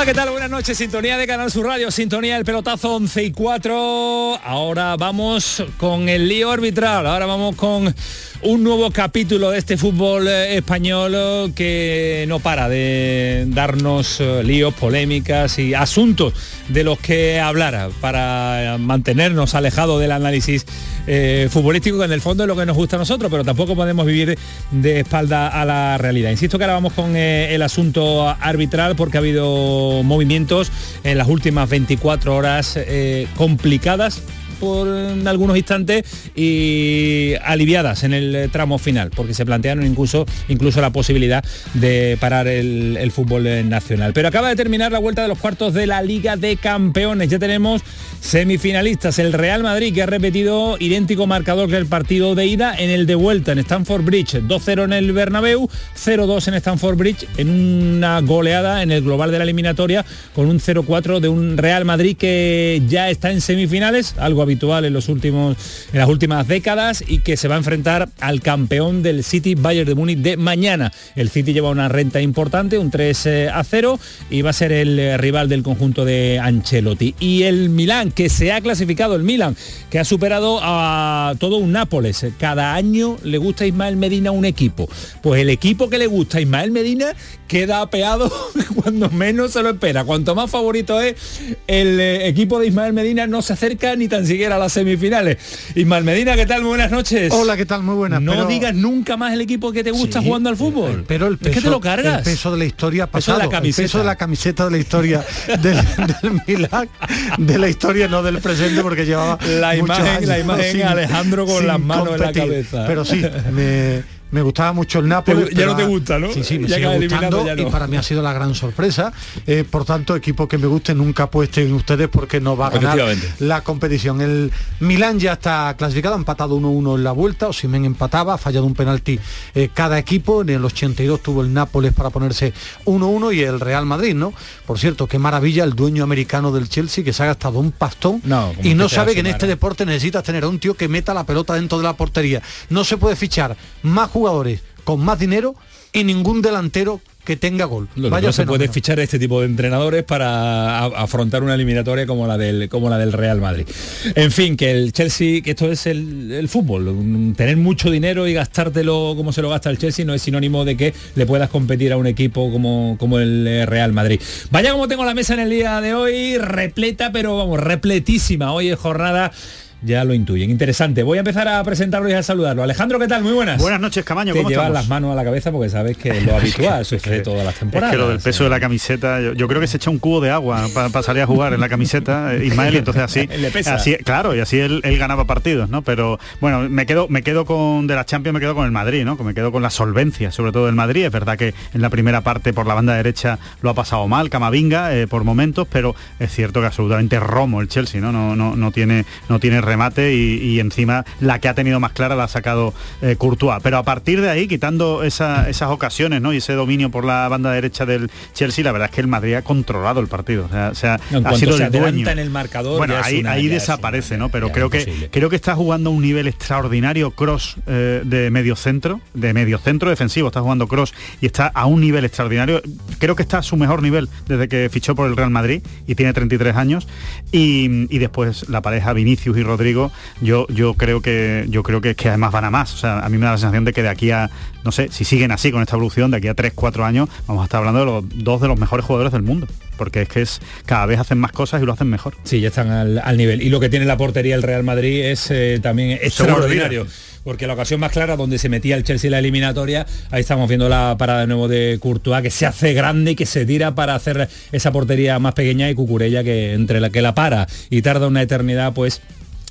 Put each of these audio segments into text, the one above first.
Hola, ¿qué tal? Buenas noches, sintonía de Canal Sur Radio, sintonía del pelotazo 11 y 4. Ahora vamos con el lío arbitral, ahora vamos con un nuevo capítulo de este fútbol eh, español eh, que no para de darnos eh, líos, polémicas y asuntos de los que hablar para mantenernos alejados del análisis futbolístico que en el fondo es lo que nos gusta a nosotros, pero tampoco podemos vivir de espalda a la realidad. Insisto que ahora vamos con el asunto arbitral porque ha habido movimientos en las últimas 24 horas complicadas por algunos instantes y aliviadas en el tramo final, porque se plantearon incluso, incluso la posibilidad de parar el, fútbol nacional. Pero acaba de terminar la vuelta de los cuartos de la Liga de Campeones. Ya tenemos semifinalistas. El Real Madrid, que ha repetido idéntico marcador que el partido de ida en el de vuelta en Stamford Bridge. 2-0 en el Bernabéu, 0-2 en Stamford Bridge, en una goleada en el global de la eliminatoria con un 0-4 de un Real Madrid que ya está en semifinales, algo habitual en, los últimos, en las últimas décadas y que se va a enfrentar al campeón del City Bayern de Múnich de mañana. El City lleva una renta importante, un 3 a 0 y va a ser el eh, rival del conjunto de Ancelotti. Y el Milán, que se ha clasificado, el Milán, que ha superado a todo un Nápoles. Cada año le gusta a Ismael Medina un equipo. Pues el equipo que le gusta a Ismael Medina queda apeado cuando menos se lo espera. Cuanto más favorito es, el eh, equipo de Ismael Medina no se acerca ni tan siquiera a las semifinales. Ismael Medina, ¿qué tal? Muy buenas noches. Hola, ¿qué tal? Muy buenas. No pero- digas nunca más el equipo que te gusta Sí, jugando al fútbol. Pero el peso, es que te lo cargas. El peso de la historia Peso de pasado, la camiseta. el peso de la camiseta de la historia del, del Milán, de la historia, no del presente, porque llevaba La imagen- años la imagen sin- Alejandro con las manos en la competir. cabeza. Pero sí, me, me gustaba mucho el Nápoles. Te- ya pero no te gusta, ¿no? Sí, sí, me Ya sigue gustando ya no. y para mí ha sido la gran sorpresa. Eh, por tanto, equipo que me guste nunca apuesten ustedes porque no va a ganar la competición. El Milán ya está clasificado, ha empatado 1-1 en la vuelta, Osimhen empataba, ha fallado un penalti eh, cada equipo, en el 82 tuvo el Nápoles para ponerse 1-1 y el Real Madrid, ¿no? Por cierto, qué maravilla el dueño americano del Chelsea que se ha gastado un pastón No, y no sabe que en este mal. deporte necesitas tener a un tío que meta la pelota dentro de la portería. No se puede fichar más jugadores con más dinero y ningún delantero que tenga gol. Lo Vaya no se puede fichar este tipo de entrenadores para afrontar una eliminatoria como la del como la del Real Madrid. En fin, que el Chelsea, que esto es el, el fútbol, tener mucho dinero y gastártelo como se lo gasta el Chelsea no es sinónimo de que le puedas competir a un equipo como, como el eh, Real Madrid. Vaya como tengo la mesa en el día de hoy, repleta, pero vamos, repletísima. Hoy es jornada ya lo intuyen. Interesante. Voy a empezar a presentarlo y a saludarlo. Alejandro, ¿qué tal? Muy buenas. Buenas noches, Camaño, Te ¿cómo llevas estamos? las manos a la cabeza porque sabes que es lo habitual, sucede todas las temporadas. Es que lo del peso de la camiseta, yo, yo creo que se echa un cubo de agua para salir a jugar en la camiseta, eh, Ismael, y entonces así, Le pesa. así claro, y así él, él ganaba partidos, ¿no? Pero bueno, me quedo, me quedo con de la Champions, me quedo con el Madrid, ¿no? Me quedo con la solvencia, sobre todo del Madrid. Es verdad que en la primera parte por la banda derecha lo ha pasado mal, Camavinga, eh, por momentos, pero es cierto que absolutamente romo el Chelsea, ¿no? No, no, no tiene, no tiene remate y, y encima la que ha tenido más clara la ha sacado eh, Courtois. Pero a partir de ahí, quitando esa- esas ocasiones ¿no? y ese dominio por la banda derecha del Chelsea, la verdad es que el Madrid ha controlado el partido. O sea, ha sido se el dueño. en el marcador, Bueno, ahí, una- desaparece, una- ¿no? Pero creo que creo que está jugando a un nivel extraordinario Cross de medio centro, de medio centro defensivo, está jugando Cross y está a un nivel extraordinario. Creo que está a su mejor nivel desde que fichó por el Real Madrid y tiene 33 años. Y, y después la pareja Vinicius y Rodrigo, yo, yo creo que yo creo que, que además van a más. O sea, a mí me da la sensación de que de aquí a, no sé, si siguen así con esta evolución, de aquí a 3, 4 años, vamos a estar hablando de los dos de los mejores jugadores del mundo. Porque es que es cada vez hacen más cosas y lo hacen mejor. Sí, ya están al, al nivel. Y lo que tiene la portería el Real Madrid es eh, también extraordinario. Porque la ocasión más clara donde se metía el Chelsea en la eliminatoria, ahí estamos viendo la parada de nuevo de Courtois, que se hace grande y que se tira para hacer esa portería más pequeña y Cucurella que entre la que la para y tarda una eternidad, pues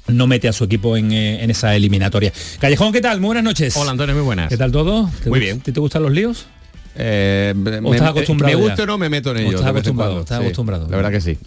no mete a su equipo en, eh, en esa eliminatoria. Callejón, ¿qué tal? Muy buenas noches. Hola Antonio, muy buenas. ¿Qué tal todo? ¿Te Muy bien. ¿Te, te gustan los líos? Eh, me, estás acostumbrado me ya? gusta o no me meto en ¿O ellos. estás acostumbrado? ¿Estás sí. acostumbrado? La verdad que sí.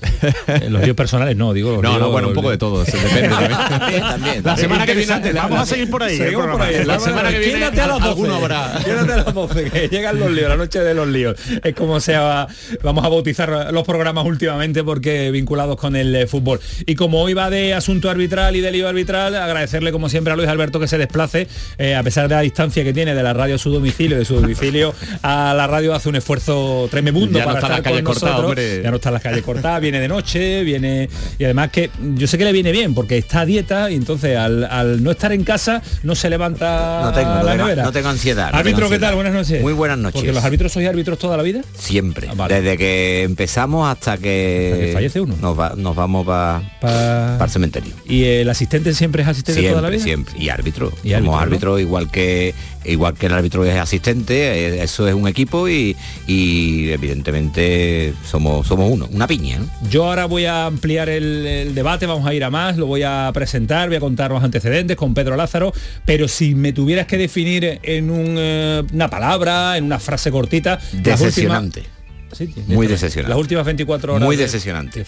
Eh, los líos personales no, digo. los No, no, bueno, un poco de todo. eso depende. también. también. La semana que viene vamos a seguir por ahí. Seguimos por ahí. La semana que viene Quédate a las 12. alguno habrá. Quédate a las 12, que llegan los líos, la noche de los líos. Es como se va- vamos a bautizar los programas últimamente porque vinculados con el eh, fútbol. Y como hoy va de asunto arbitral y de lío arbitral, agradecerle como siempre a Luis Alberto que se desplace, eh, a pesar de la distancia que tiene de la radio a su domicilio, de su domicilio a la radio, hace un esfuerzo tremebundo Ya no para está estar con cortadas, nosotros. hombre. Ya no están las calles cortadas, viene de noche, viene y además que yo sé que le viene bien porque está a dieta y entonces al, al no estar en casa no se levanta No tengo, no la tengo- nevera. no tengo ansiedad, no Árbitro, ¿qué tal? Buenas noches. Muy buenas noches. Porque los árbitros sois árbitros toda la vida. Siempre. Ah, vale. Desde que empezamos hasta que, Hasta que fallece uno. Nos, va- nos vamos para Pa- el cementerio. Y el asistente siempre es asistente toda la Siempre, vida. siempre. Y árbitro. Y Somos árbitro, ¿no? igual que igual que el árbitro es asistente, eh, eso es un equipo y, y evidentemente somos somos uno, una piña. ¿no? Yo ahora voy a ampliar el, el debate, vamos a ir a más, lo voy a presentar, voy a contar los antecedentes con Pedro Lázaro, pero si me tuvieras que definir en un, eh, una palabra, en una frase cortita, las últimas- Decepcionante. Sí, Muy decepcionante. Las últimas 24 horas. Muy de- decepcionante.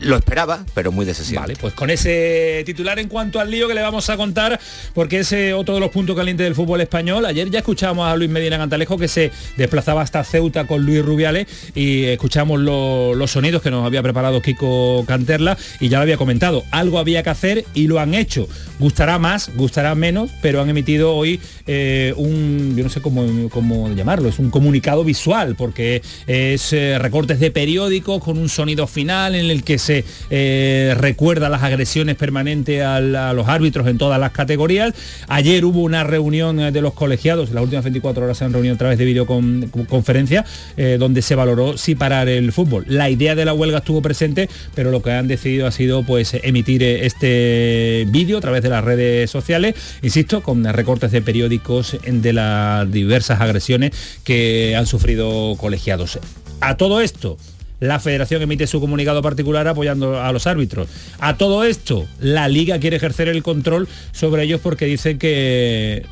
Lo esperaba, pero muy decepcionante. Vale, pues con ese titular en cuanto al lío que le vamos a contar, porque es eh, otro de los puntos calientes del fútbol español. Ayer ya escuchábamos a Luis Medina Cantalejo que se desplazaba hasta Ceuta con Luis Rubiales y escuchamos lo- los sonidos que nos había preparado Kiko Canterla y ya lo había comentado. Algo había que hacer y lo han hecho. Gustará más, gustará menos, pero han emitido hoy eh, un, yo no sé cómo, cómo llamarlo, es un comunicado visual, porque es eh, recortes de periódicos con un sonido final en el que se eh, recuerda las agresiones permanentes a, los árbitros en todas las categorías. Ayer hubo una reunión eh, de los colegiados, las últimas 24 horas se han reunido a través de videoconferencia, eh, donde se valoró si parar el fútbol. La idea de la huelga estuvo presente, pero lo que han decidido ha sido pues emitir eh, este vídeo a través de las redes sociales, insisto, con recortes de periódicos de las diversas agresiones que han sufrido colegiados. A todo esto, la federación emite su comunicado particular apoyando a los árbitros. A todo esto, la liga quiere ejercer el control sobre ellos porque dicen que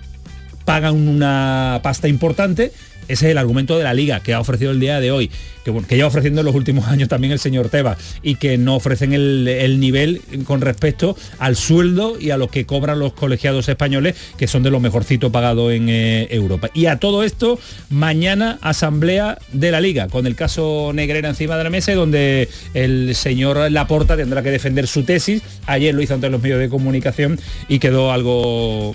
pagan una pasta importante. Ese es el argumento de la liga que ha ofrecido el día de hoy, que, lleva ofreciendo en los últimos años también el señor Tebas y que no ofrecen el, el nivel con respecto al sueldo y a lo que cobran los colegiados españoles, que son de lo mejorcito pagado en eh, Europa. Y a todo esto, mañana asamblea de la liga, con el caso Negrera encima de la mesa, donde el señor Laporta tendrá que defender su tesis. Ayer lo hizo ante los medios de comunicación y quedó algo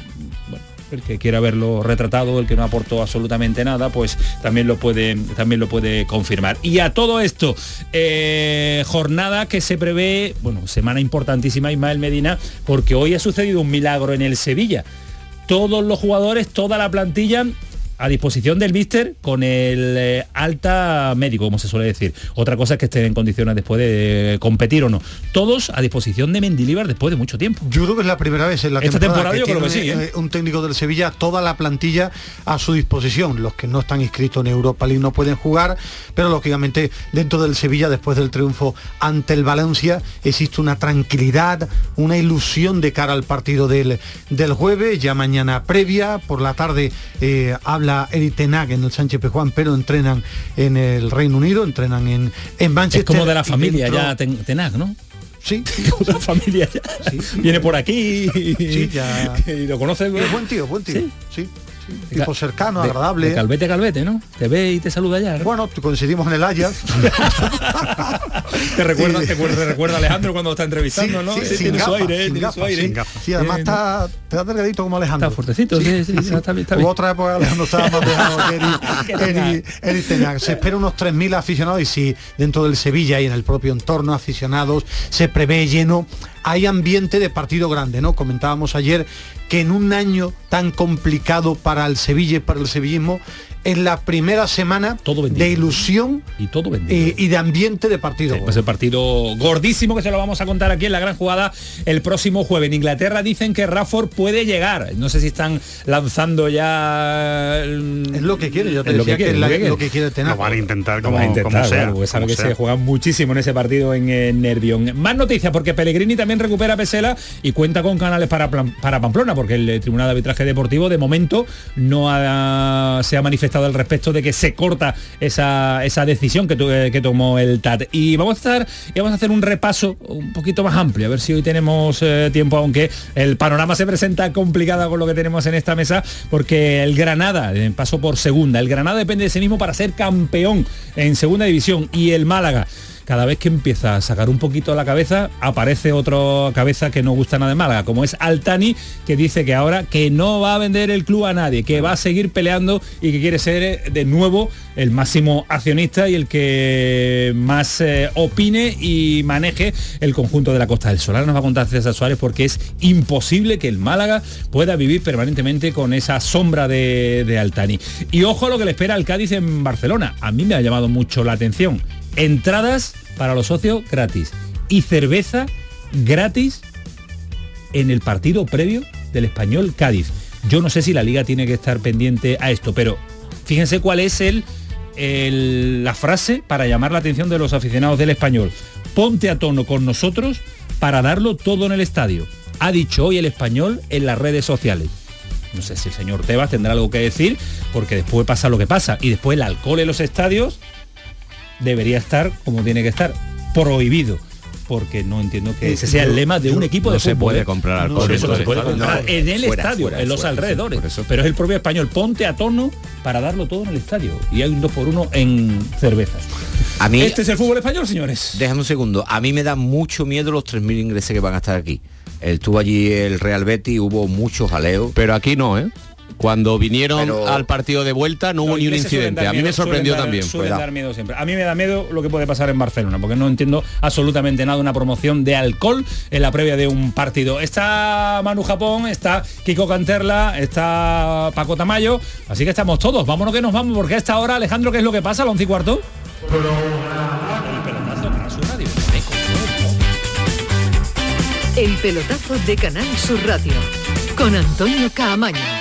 el que quiera verlo retratado, el que no aportó absolutamente nada, pues también lo puede, también lo puede confirmar. Y a todo esto, eh, jornada que se prevé, bueno, semana importantísima Ismael Medina, porque hoy ha sucedido un milagro en el Sevilla. Todos los jugadores, toda la plantilla a disposición del míster con el eh, alta médico, como se suele decir. Otra cosa es que estén en condiciones después de competir o no. Todos a disposición de Mendilibar después de mucho tiempo. Yo creo que es la primera vez en la Esta temporada, temporada yo creo que sí, ¿eh? eh, un técnico del Sevilla toda la plantilla a su disposición. Los que no están inscritos en Europa League no pueden jugar, pero lógicamente dentro del Sevilla, después del triunfo ante el Valencia, existe una tranquilidad, una ilusión de cara al partido del, del jueves, ya mañana previa, por la tarde eh, Eric Tenag en el Sánchez Pejuán, pero entrenan en el Reino Unido, entrenan en, en Manchester. Es como de la familia dentro- ya Ten- Tenag, ¿no? Sí, la familia ya. Viene por aquí y, Sí, ya. y lo conoces. Es buen tío, buen tío. Sí. Tipo cercano, De- agradable. de calvete a calvete, ¿no? Te ve y te saluda ya. ¿no? Bueno, coincidimos en el Ajax. te recuerda, te, recuerda- te recuerda Alejandro cuando está entrevistando, ¿no? sí, Sí, tiene su gafas, aire, tiene su aire. Sí, además Eh, está, está delgadito como Alejandro. Está fuertecito, sí, sí, está bien, está bien. Otra época Alejandro estaba más dejado que Eric, Eric- Eric Ten Hag. Se espera unos 3.000 aficionados y si dentro del Sevilla y en el propio entorno aficionados se prevé lleno, hay ambiente de partido grande, ¿no? Comentábamos ayer que en un año tan complicado para el Sevilla y para el sevillismo, en la primera semana Todo vendido. de ilusión Y todo vendido. y, y de ambiente de partido. Pues el partido gordísimo que se lo vamos a contar aquí en la gran jugada el próximo jueves. En Inglaterra dicen que Rafford puede llegar. No sé si están lanzando ya... mm, Es lo que quiere, yo te Es lo decía que que, quiere, es la- lo que quiere. lo que quiere tener. Lo van a intentar como, a intentar, como sea. claro, sabe que sea. se juega muchísimo en ese partido en eh, Nervión. Más noticias, porque Pellegrini también recupera Pesela y cuenta con canales para, Plan- para Pamplona, porque el eh, Tribunal de Arbitraje Deportivo de momento no ha- se ha manifestado al respecto de que se corta esa, esa decisión que, tu- eh, que tomó el TAT. Y vamos a estar y vamos a hacer un repaso un poquito más amplio, a ver si hoy tenemos eh, tiempo, aunque el panorama se presenta complicado con lo que tenemos en esta mesa, porque el Granada eh, pasó por segunda. El Granada depende de sí mismo para ser campeón en segunda división y el Málaga cada vez que empieza a sacar un poquito la cabeza, aparece otra cabeza que no gusta nada de Málaga, como es Altani, que dice que ahora que no va a vender el club a nadie, que va a seguir peleando y que quiere ser eh, de nuevo el máximo accionista y el que más eh, opine y maneje el conjunto de la Costa del Sol. Ahora nos va a contar César Suárez porque es imposible que el Málaga pueda vivir permanentemente con esa sombra de, de Altani. Y ojo lo que le espera al Cádiz en Barcelona. A mí me ha llamado mucho la atención entradas para los socios gratis y cerveza gratis en el partido previo del español Cádiz. Yo no sé si la liga tiene que estar pendiente a esto, pero fíjense cuál es el, la frase para llamar la atención de los aficionados del español. Ponte a tono con nosotros para darlo todo en el estadio. Ha dicho hoy el español en las redes sociales. No sé si el señor Tebas tendrá algo que decir, porque después pasa lo que pasa. Y después el alcohol en los estadios debería estar como tiene que estar, prohibido. Porque no entiendo que ese sea el lema de un equipo no de se puede ¿eh? comprar No, alcohol por en eso se puede comprar No, en el fuera, estadio, fuera, en los fuera, alrededores. Pero es el propio español, ponte a tono para darlo todo en el estadio. Y hay un 2 por 1 en cervezas. A mí, Este es el fútbol español, señores. déjame un segundo, a mí me da mucho miedo los 3.000 ingleses que van a estar aquí. Estuvo allí el Real Betis, hubo mucho jaleo. Pero aquí no, ¿eh? Cuando vinieron Pero- al partido de vuelta no hubo ni un incidente. A mí me sorprendió suelen dar- también. Suelen Cuidado. dar miedo siempre. A mí me da miedo lo que puede pasar en Barcelona, porque no entiendo absolutamente nada de una promoción de alcohol en la previa de un partido. Está Manu Japón, está Kiko Canterla, está Paco Tamayo, así que estamos todos. Vámonos que nos vamos, porque a esta hora, Alejandro, ¿qué es lo que pasa? ¿A las 11 y cuarto? El pelotazo de Canal Sur Radio con Antonio Caamaño.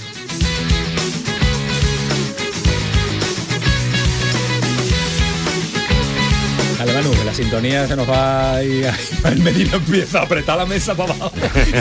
Dale, Manu, que la sintonía se nos va y el Medina empieza a apretar la mesa para abajo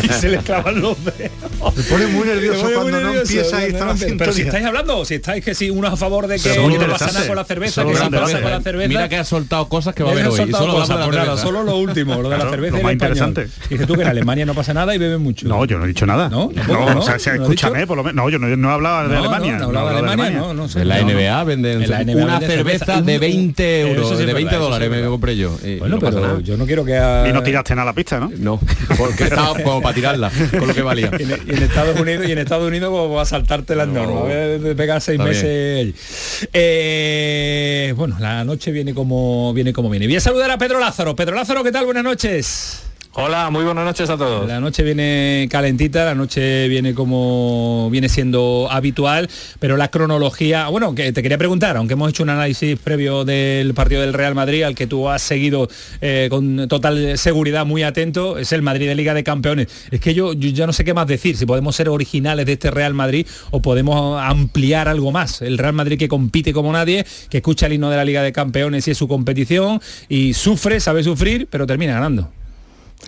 y se le clavan los dedos. Se pone muy nervioso muy cuando no empieza está no la empieza. Pero si estáis hablando, si estáis que si uno a favor de que no pasa nada con la cerveza, que pasa con la cerveza. Mira que ha soltado cosas que va a haber ha hoy. Y soltado solo cosas, nada, solo lo último, lo de la cerveza lo y más interesante. Dice tú que en Alemania no pasa nada y beben mucho. No, yo no he dicho nada. ¿No? No, o sea, se- ¿No has escúchame, por lo menos. No, yo no, no hablaba de Alemania. No, no hablaba de Alemania, no, no sé. En la. NBA venden En la NBA una cerveza de 20 Eso euros, de verdad, 20 eso sí dólares es me compré yo. y Bueno, no pasa pero nada. yo no quiero que... a- Y no tiraste nada a la pista, ¿no? No, porque estaba como para tirarla, con lo que valía. Y en, y en Estados Unidos y en Estados Unidos va a saltarte las normas, voy a pegar seis Está meses. Eh, bueno, la noche viene como viene como viene. Voy a saludar a Pedro Lázaro. Pedro Lázaro, ¿qué tal? Buenas noches. Hola, muy buenas noches a todos. La noche viene calentita, la noche viene como viene siendo habitual, pero la cronología, bueno, que te quería preguntar, aunque hemos hecho un análisis previo del partido del Real Madrid, al que tú has seguido eh, con total seguridad, muy atento, es el Madrid de Liga de Campeones. Es que yo, yo ya no sé qué más decir, si podemos ser originales de este Real Madrid o podemos ampliar algo más. El Real Madrid que compite como nadie, que escucha el himno de la Liga de Campeones y es su competición y sufre, sabe sufrir, pero termina ganando.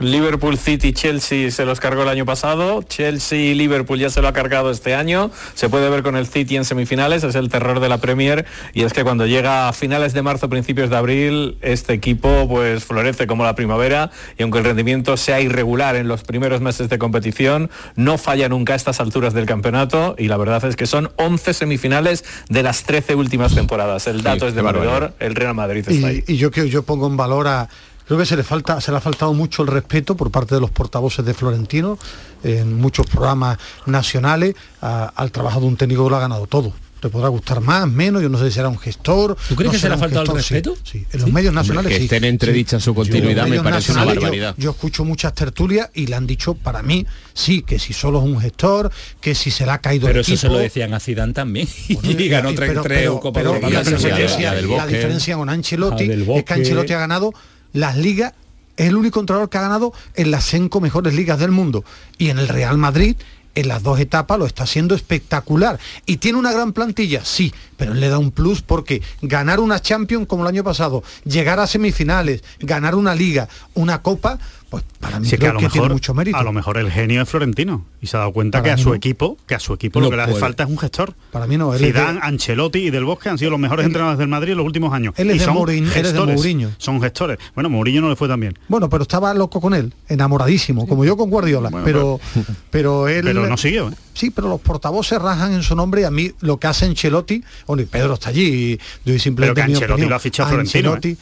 Liverpool City Chelsea se los cargó el año pasado, Chelsea y Liverpool ya se lo ha cargado este año, se puede ver con el City en semifinales, es el terror de la Premier y es que cuando llega a finales de marzo, principios de abril, este equipo pues florece como la primavera y aunque el rendimiento sea irregular en los primeros meses de competición, no falla nunca a estas alturas del campeonato y la verdad es que son 11 semifinales de las 13 últimas temporadas. El dato Sí, es barbaridad. demoledor, el Real Madrid está ahí. Y, y yo que yo pongo en valor a creo que se le falta se le ha faltado mucho el respeto por parte de los portavoces de Florentino en muchos programas nacionales a- al trabajo de un técnico que lo ha ganado todo te podrá gustar más, menos, yo no sé si será un gestor. ¿Tú crees no que se le ha faltado el sí, respeto? Sí, en los medios nacionales que sí. estén entredicha su continuidad En los me medios parece una nacionales yo- barbaridad. Yo, escucho muchas tertulias y le han dicho para mí, sí, que si solo es un gestor, que si se le ha caído Pero el eso se lo decían a Zidane también y ganó Y- tres pero- tres pero- la, la diferencia con Ancelotti es que Ancelotti ha ganado las ligas, es el único entrenador que ha ganado en las cinco mejores ligas del mundo. Y en el Real Madrid, en las dos etapas, lo está haciendo espectacular. Y tiene una gran plantilla, sí, pero le da un plus porque ganar una Champions como el año pasado, llegar a semifinales, ganar una liga, una copa, pues para mí Sí, que a lo que, tiene mejor mucho mérito. a lo mejor el genio es Florentino y se ha dado cuenta Para que a su no. equipo, que a su equipo No lo que le hace falta es un gestor. Para mí no, él es de- Zidane, Ancelotti y Del Bosque han sido los mejores entrenadores del Madrid en los últimos años. Él es y de son Mourinho, él es de gestores, Mourinho. Son gestores. Bueno, Mourinho no le fue tan bien. Bueno, pero estaba loco con él, enamoradísimo, como yo con Guardiola. Bueno, pero, pero él. Pero no siguió, ¿eh? Sí, pero los portavoces rajan en su nombre y a mí lo que hace Ancelotti, bueno, y Pedro está allí, y doy simplemente Pero que mi Ancelotti opinión. lo ha fichado Florentino, ¿eh?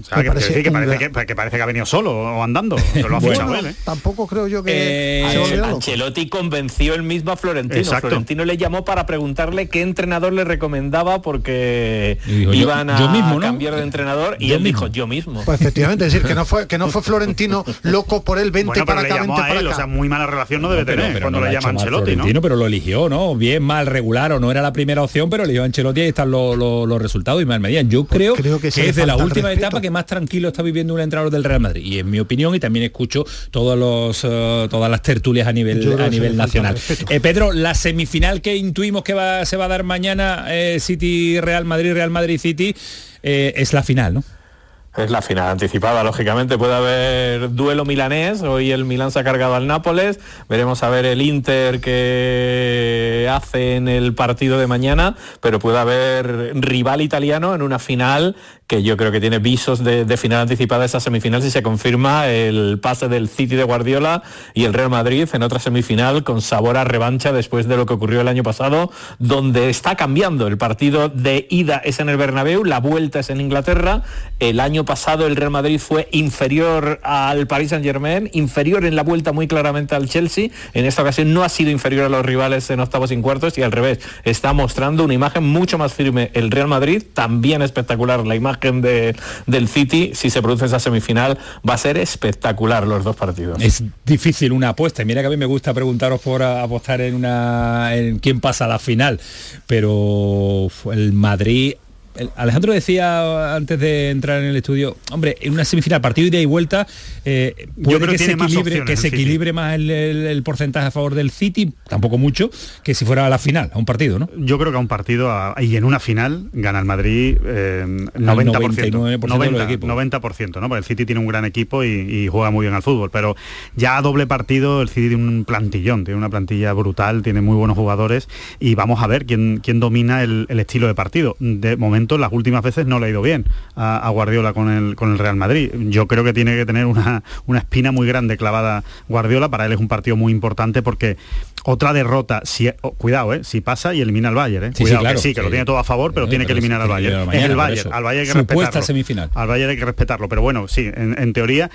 O sea, que, parece que, un parece gran- que, que parece que ha venido solo o andando. que lo ha bueno, fichado él, ¿eh? tampoco creo yo que Eh. Ancelotti convenció el mismo a Florentino. Exacto. Florentino le llamó para preguntarle qué entrenador le recomendaba porque dijo, yo- iban a mismo, ¿no? cambiar de entrenador y Yo él mismo. dijo yo mismo. Pues efectivamente, es decir, que no fue, que no fue Florentino loco por él, vente Bueno, pero para le acá, llamó vente a para él, acá. o sea, muy mala relación no debe Pero- tener pero cuando no le llama Ancelotti, ¿no? Pero lo eligió, ¿no? Bien, mal, regular o no era la primera opción, pero eligió a Ancelotti y ahí están los, los- los resultados y mal medían. Yo creo, Pues creo que que, es de la última etapa que más tranquilo está viviendo un entrenador del Real Madrid. Y en mi opinión, y también escucho todos los, eh, todas las tertulias a nivel, a nivel nacional. Eh, Pedro, la semifinal que intuimos que va, se va a dar mañana, eh, City Real Madrid, Real Madrid City, eh, es la final, ¿no? Es la final anticipada, lógicamente. Puede haber duelo milanés. Hoy el Milán se ha cargado al Nápoles. Veremos a ver el Inter que hace en el partido de mañana. Pero puede haber rival italiano en una final que yo creo que tiene visos de, final anticipada esa semifinal si se confirma el pase del City de Guardiola y el Real Madrid en otra semifinal con sabor a revancha después de lo que ocurrió el año pasado, donde está cambiando. El partido de ida es en el Bernabéu, la vuelta es en Inglaterra. El año pasado el Real Madrid fue inferior al Paris Saint Germain, inferior en la vuelta muy claramente al Chelsea. En esta ocasión no ha sido inferior a los rivales en octavos y cuartos y al revés, está mostrando una imagen mucho más firme el Real Madrid, también espectacular la imagen de- del City. Si se produce esa semifinal va a ser espectacular los dos partidos. Es difícil una apuesta. Y mira que a mí me gusta preguntaros por apostar en una en quién pasa la final. Pero el Madrid. Alejandro decía antes de entrar en el estudio, hombre, en una semifinal, partido ida y vuelta, eh, puede creo que, que se equilibre, opciones que el se City. equilibre más el, el- el porcentaje a favor del City, tampoco mucho, que si fuera a la final, a un partido, ¿no? Yo creo que a un partido a- y en una final gana el Madrid eh, 90%. 99% de los equipos. 90%, ¿no? Porque el City tiene un gran equipo y, y juega muy bien al fútbol. Pero ya a doble partido el City tiene un plantillón, tiene una plantilla brutal, tiene muy buenos jugadores y vamos a ver quién, quién domina el, el estilo de partido. De momento tanto las últimas veces no le ha ido bien a, a Guardiola con el, con el Real Madrid. Yo creo que tiene que tener una, una espina muy grande clavada Guardiola, para él es un partido muy importante porque otra derrota, si, oh, cuidado, eh, si pasa y elimina al Bayern, eh. Sí, sí, cuidado, claro, que sí, que lo tiene todo a favor, pero Eh, tiene que eliminar al Bayern. mañana, es el Bayern, al Bayern hay que Supuesta respetarlo. semifinal. Al Bayern hay que respetarlo, pero bueno, sí, en, en teoría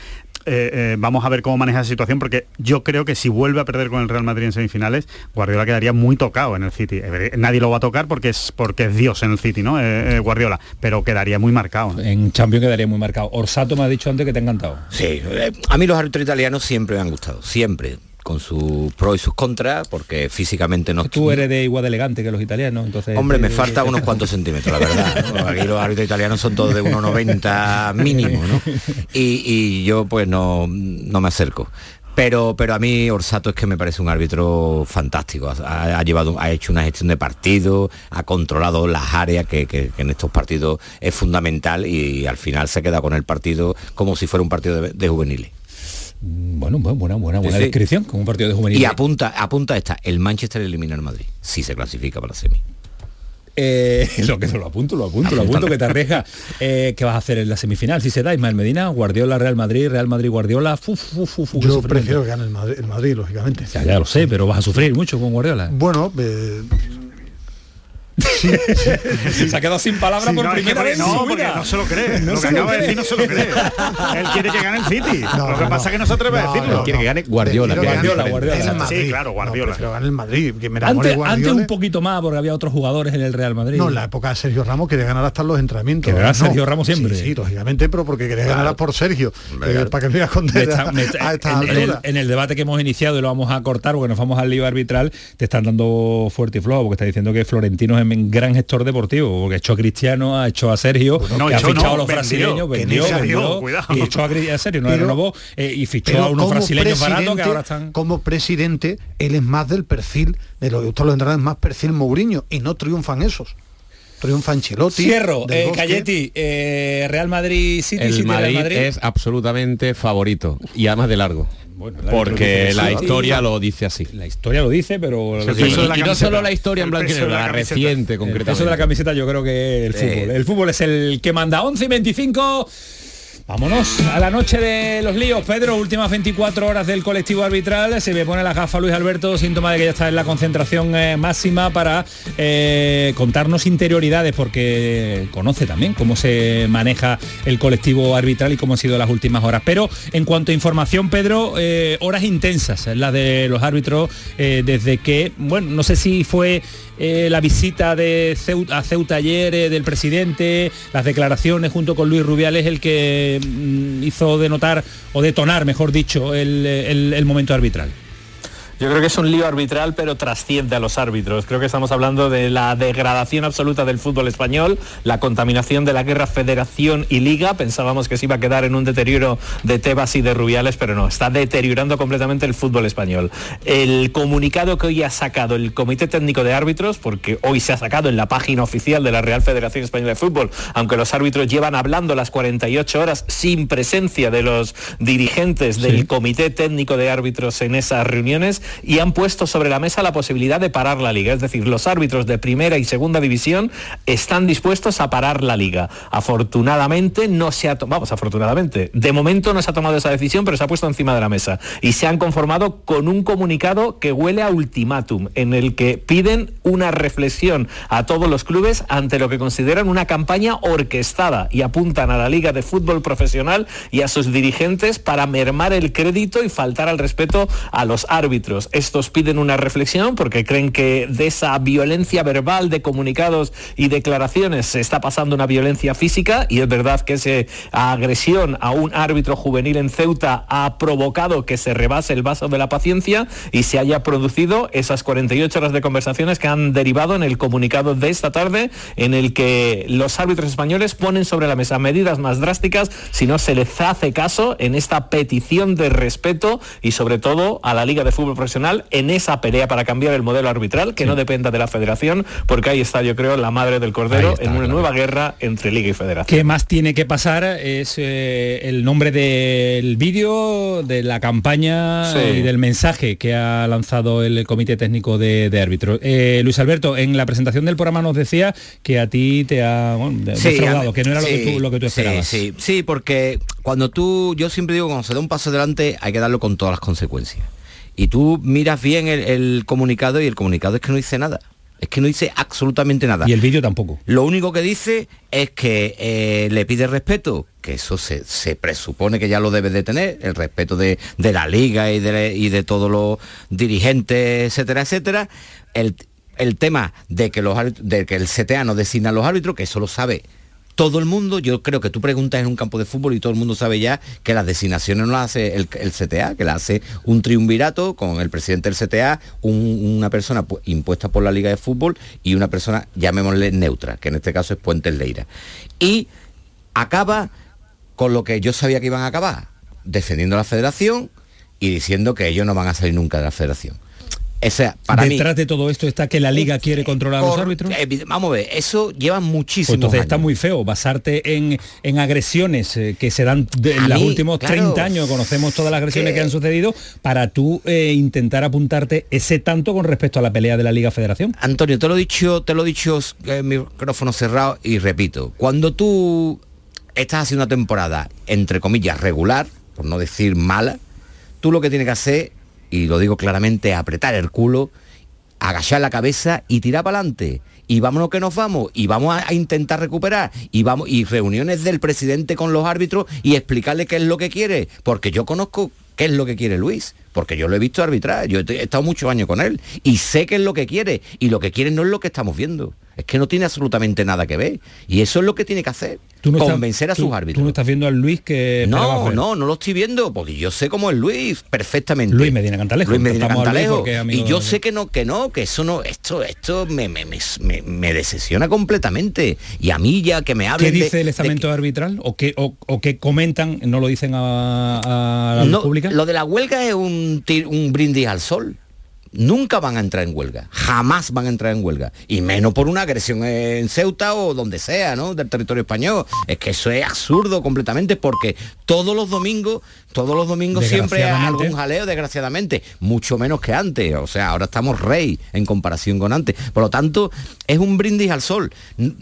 eh, eh, vamos a ver cómo maneja la situación porque yo creo que si vuelve a perder con el Real Madrid en semifinales, Guardiola quedaría muy tocado en el City. Nadie lo va a tocar porque es porque es Dios en el City, ¿no? Eh, Guardiola, pero quedaría muy marcado. ¿no? En Champions quedaría muy marcado. Orsato me ha dicho antes que te ha encantado. Sí, eh, a mí los árbitros italianos siempre me han gustado, siempre, con sus pros y sus contras, porque físicamente no... Tú eres de igual de elegante que los italianos, entonces... Hombre, me falta unos cuantos centímetros, la verdad. Aquí los árbitros italianos son todos de 1,90 mínimo, ¿no? Y, y yo pues no, no me acerco. Pero, pero a mí Orsato es que me parece un árbitro fantástico. Ha, ha llevado, ha hecho una gestión de partido, ha controlado las áreas que, que- que en estos partidos es fundamental y, al final se queda con el partido como si fuera un partido de, de juveniles. Bueno, buena, buena, buena Sí, descripción, como un partido de juvenil. Y apunta, apunta esta, el Manchester elimina al Madrid, si se clasifica para la semi. Eh, lo que lo apunto, lo apunto, lo apunto que te arriesga. Eh, ¿Qué vas a hacer en la semifinal? Si se da Ismael Medina, Guardiola, Real Madrid, Real Madrid, Guardiola. fu, fu, fu, fu, qué Yo prefiero que gane el Madrid, el Madrid, lógicamente. Ya, ya lo sé, pero vas a sufrir mucho con Guardiola. Bueno, eh, Se ha quedado sin palabras Sí, por no, es que primera vez no, su porque no se lo cree. No lo que acaba de decir no se lo cree. Él quiere que gane el City. No, lo que pasa es que no se atreve a decirlo. Quiere que gane Guardiola. gane Guardiola. Guardiola. el Madrid. Sí, claro, Guardiola. Ganar el Madrid, que me enamore Antes, un poquito más, porque había otros jugadores en el Real Madrid. No, en la época de Sergio Ramos quería ganar hasta los entrenamientos. Que ganar No. Sergio Ramos siempre. Sí, lógicamente, pero porque quería ganar por Sergio. Eh, para que me iba a esconder esta en el debate que hemos iniciado y lo vamos a cortar porque nos vamos al lío arbitral, te están dando fuerte y flojo porque está diciendo que Florentino es un gran gestor deportivo, porque echó a Cristiano, ha hecho a Sergio, no, que ha fichado no, a los vendió, brasileños, vendió, y echó a, a Sergio, no Pero- renovó, eh, y fichó a unos brasileños baratos que ahora están... Como presidente, él es más del perfil, de lo que los entrenadores, más perfil Mourinho, y no triunfan esos. Triunfan Chelotti. Cierro, eh, eh, Real Madrid City, El City, Real Madrid, Madrid. es absolutamente favorito y además de largo. Bueno, el porque la historia lo dice así. La historia lo dice, pero... El y no solo la historia en El blanco y negro, la reciente El concretamente. peso de la camiseta yo creo que el fútbol. El fútbol es el que manda 11 y 25. Vámonos a la noche de los líos. Pedro, últimas 24 horas del colectivo arbitral. Se me pone la gafa Luis Alberto, síntoma de que ya está en la concentración eh, máxima para eh, contarnos interioridades, porque conoce también cómo se maneja el colectivo arbitral y cómo han sido las últimas horas. Pero en cuanto a información, Pedro, eh, horas intensas, las de los árbitros, desde que, bueno, no sé si fue eh, la visita de a Ceuta ayer eh, del presidente, las declaraciones junto con Luis Rubiales, el que mm, hizo denotar o detonar, mejor dicho, el, el- el momento arbitral. Yo creo que es un lío arbitral, pero trasciende a los árbitros. Creo que estamos hablando de la degradación absoluta del fútbol español, la contaminación de la guerra federación y liga. Pensábamos que se iba a quedar en un deterioro de Tebas y de Rubiales, pero no, está deteriorando completamente el fútbol español. El comunicado que hoy ha sacado el Comité Técnico de Árbitros, porque hoy se ha sacado en la página oficial de la Real Federación Española de Fútbol, aunque los árbitros llevan hablando las 48 horas sin presencia de los dirigentes del Comité Técnico de Árbitros en esas reuniones y han puesto sobre la mesa la posibilidad de parar la liga. Es decir, los árbitros de primera y segunda división están dispuestos a parar la liga. Afortunadamente no se ha tomado, vamos, afortunadamente, de momento no se ha tomado esa decisión, pero se ha puesto encima de la mesa y se han conformado con un comunicado que huele a ultimátum, en el que piden una reflexión a todos los clubes ante lo que consideran una campaña orquestada y apuntan a la Liga de Fútbol Profesional y a sus dirigentes para mermar el crédito y faltar al respeto a los árbitros. Estos piden una reflexión porque creen que de esa violencia verbal de comunicados y declaraciones se está pasando una violencia física y es verdad que esa agresión a un árbitro juvenil en Ceuta ha provocado que se rebase el vaso de la paciencia y se haya producido esas 48 horas de conversaciones que han derivado en el comunicado de esta tarde en el que los árbitros españoles ponen sobre la mesa medidas más drásticas si no se les hace caso en esta petición de respeto y sobre todo a la Liga de Fútbol profesional en esa pelea para cambiar el modelo arbitral, que no dependa de la federación, porque ahí está, yo creo, la madre del cordero en una nueva guerra entre liga y federación. ¿Qué más tiene que pasar? Es eh, el nombre del vídeo, de la campaña Sí. y del mensaje que ha lanzado el Comité Técnico de, de Árbitros. Eh, Luis Alberto, en la presentación del programa nos decía que a ti te ha bueno, defraudado, que no era lo, que tú, lo que tú sí, esperabas. Sí, sí, porque cuando tú, yo siempre digo, cuando se da un paso adelante hay que darlo con todas las consecuencias. Y tú miras bien el, el comunicado y el comunicado es que no dice nada. Es que no dice absolutamente nada. Y el vídeo tampoco. Lo único que dice es que eh, le pide respeto, que eso se, se presupone que ya lo debe de tener, el respeto de, de la liga y de, y de todos los dirigentes, etcétera, etcétera. El, el tema de que, los, de que el CTA no designa a los árbitros, que eso lo sabe todo el mundo, yo creo que tú preguntas en un campo de fútbol y todo el mundo sabe ya que las designaciones no las hace el, CTA, que las hace un triunvirato con el presidente del CTA, un- una persona pu- impuesta por la Liga de Fútbol y una persona, llamémosle neutra, que en este caso es Puentes Leira. Y acaba con lo que yo sabía que iban a acabar, defendiendo la federación y diciendo que ellos no van a salir nunca de la federación. Esa, para mí, Detrás de todo esto está que la liga quiere controlar a los árbitros. evi- Vamos a ver, eso lleva Pues muchísimo. entonces está muy feo basarte en, en agresiones eh, que se dan de- en los mí, últimos claro, 30 años, conocemos todas las agresiones que- que han sucedido, para tú eh, intentar apuntarte ese tanto con respecto a la pelea de la Liga Federación. Antonio, te lo he dicho, te lo he dicho eh, en micrófono cerrado y repito, cuando tú estás haciendo una temporada, entre comillas, regular, por no decir mala, tú lo que tienes que hacer, y lo digo claramente, apretar el culo, agachar la cabeza y tirar para adelante. Y vámonos que nos vamos, y vamos a, intentar recuperar, y vamos, y reuniones del presidente con los árbitros y explicarle qué es lo que quiere, porque yo conozco qué es lo que quiere Luis, porque yo lo he visto arbitrar, yo he estado muchos años con él, y sé qué es lo que quiere, y lo que quiere no es lo que estamos viendo, es que no tiene absolutamente nada que ver, y eso es lo que tiene que hacer, Tú no estás- convencer a tú- sus árbitros. Tú no estás viendo al Luis que No, no, no lo estoy viendo, porque yo sé cómo es Luis perfectamente. Luis Medina Cantalejo, Luis Medina Luis Cantalejo. Y yo de- sé que no, que no, que eso no, esto, esto me, me, me, me- decepciona completamente. Y a mí ya que me ¿Qué hablen de- dice el de estamento arbitral? ¿O qué, o, o qué comentan? ¿No lo dicen a, a la No, pública? Lo de la huelga es un, tir- un brindis al sol. Nunca van a entrar en huelga, jamás van a entrar en huelga. Y menos por una agresión en Ceuta o donde sea, ¿no? Del territorio español. Es que eso es absurdo completamente porque todos los domingos, todos los domingos siempre hay algún jaleo, desgraciadamente. Mucho menos que antes. O sea, ahora estamos rey en comparación con antes. Por lo tanto, es un brindis al sol.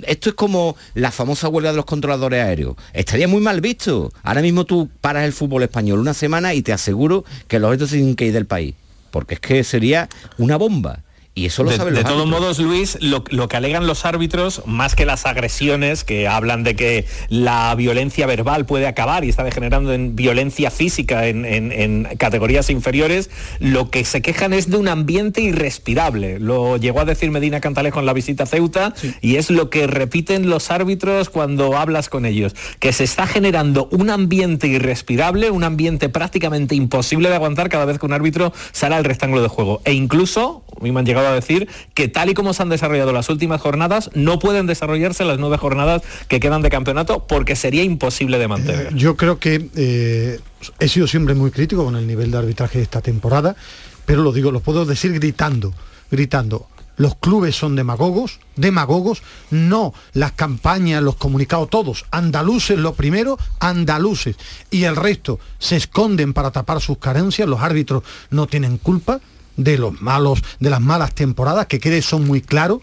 Esto es como la famosa huelga de los controladores aéreos. Estaría muy mal visto. Ahora mismo tú paras el fútbol español una semana y te aseguro que los otros tienen que ir del país. Porque es que sería una bomba. Y eso lo de, saben de todos modos, Luis, lo, lo que alegan los árbitros, más que las agresiones, que hablan de que la violencia verbal puede acabar y está degenerando en violencia física en, en- en categorías inferiores, lo que se quejan es de un ambiente irrespirable. Lo llegó a decir Medina Cantalejo en la visita a Ceuta y es lo que repiten los árbitros cuando hablas con ellos, que se está generando un ambiente irrespirable, un ambiente prácticamente imposible de aguantar cada vez que un árbitro sale al rectángulo de juego. E incluso, a mí me han llegado a decir que tal y como se han desarrollado las últimas jornadas, no pueden desarrollarse las nueve jornadas que quedan de campeonato porque sería imposible de mantener. Yo creo que eh, he sido siempre muy crítico con el nivel de arbitraje de esta temporada, pero lo digo, lo puedo decir gritando, gritando. Los clubes son demagogos, demagogos, no las campañas, los comunicados, todos. Andaluces lo primero, andaluces. Y el resto se esconden para tapar sus carencias, los árbitros no tienen culpa de los malos, de las malas temporadas, que quede son muy claros.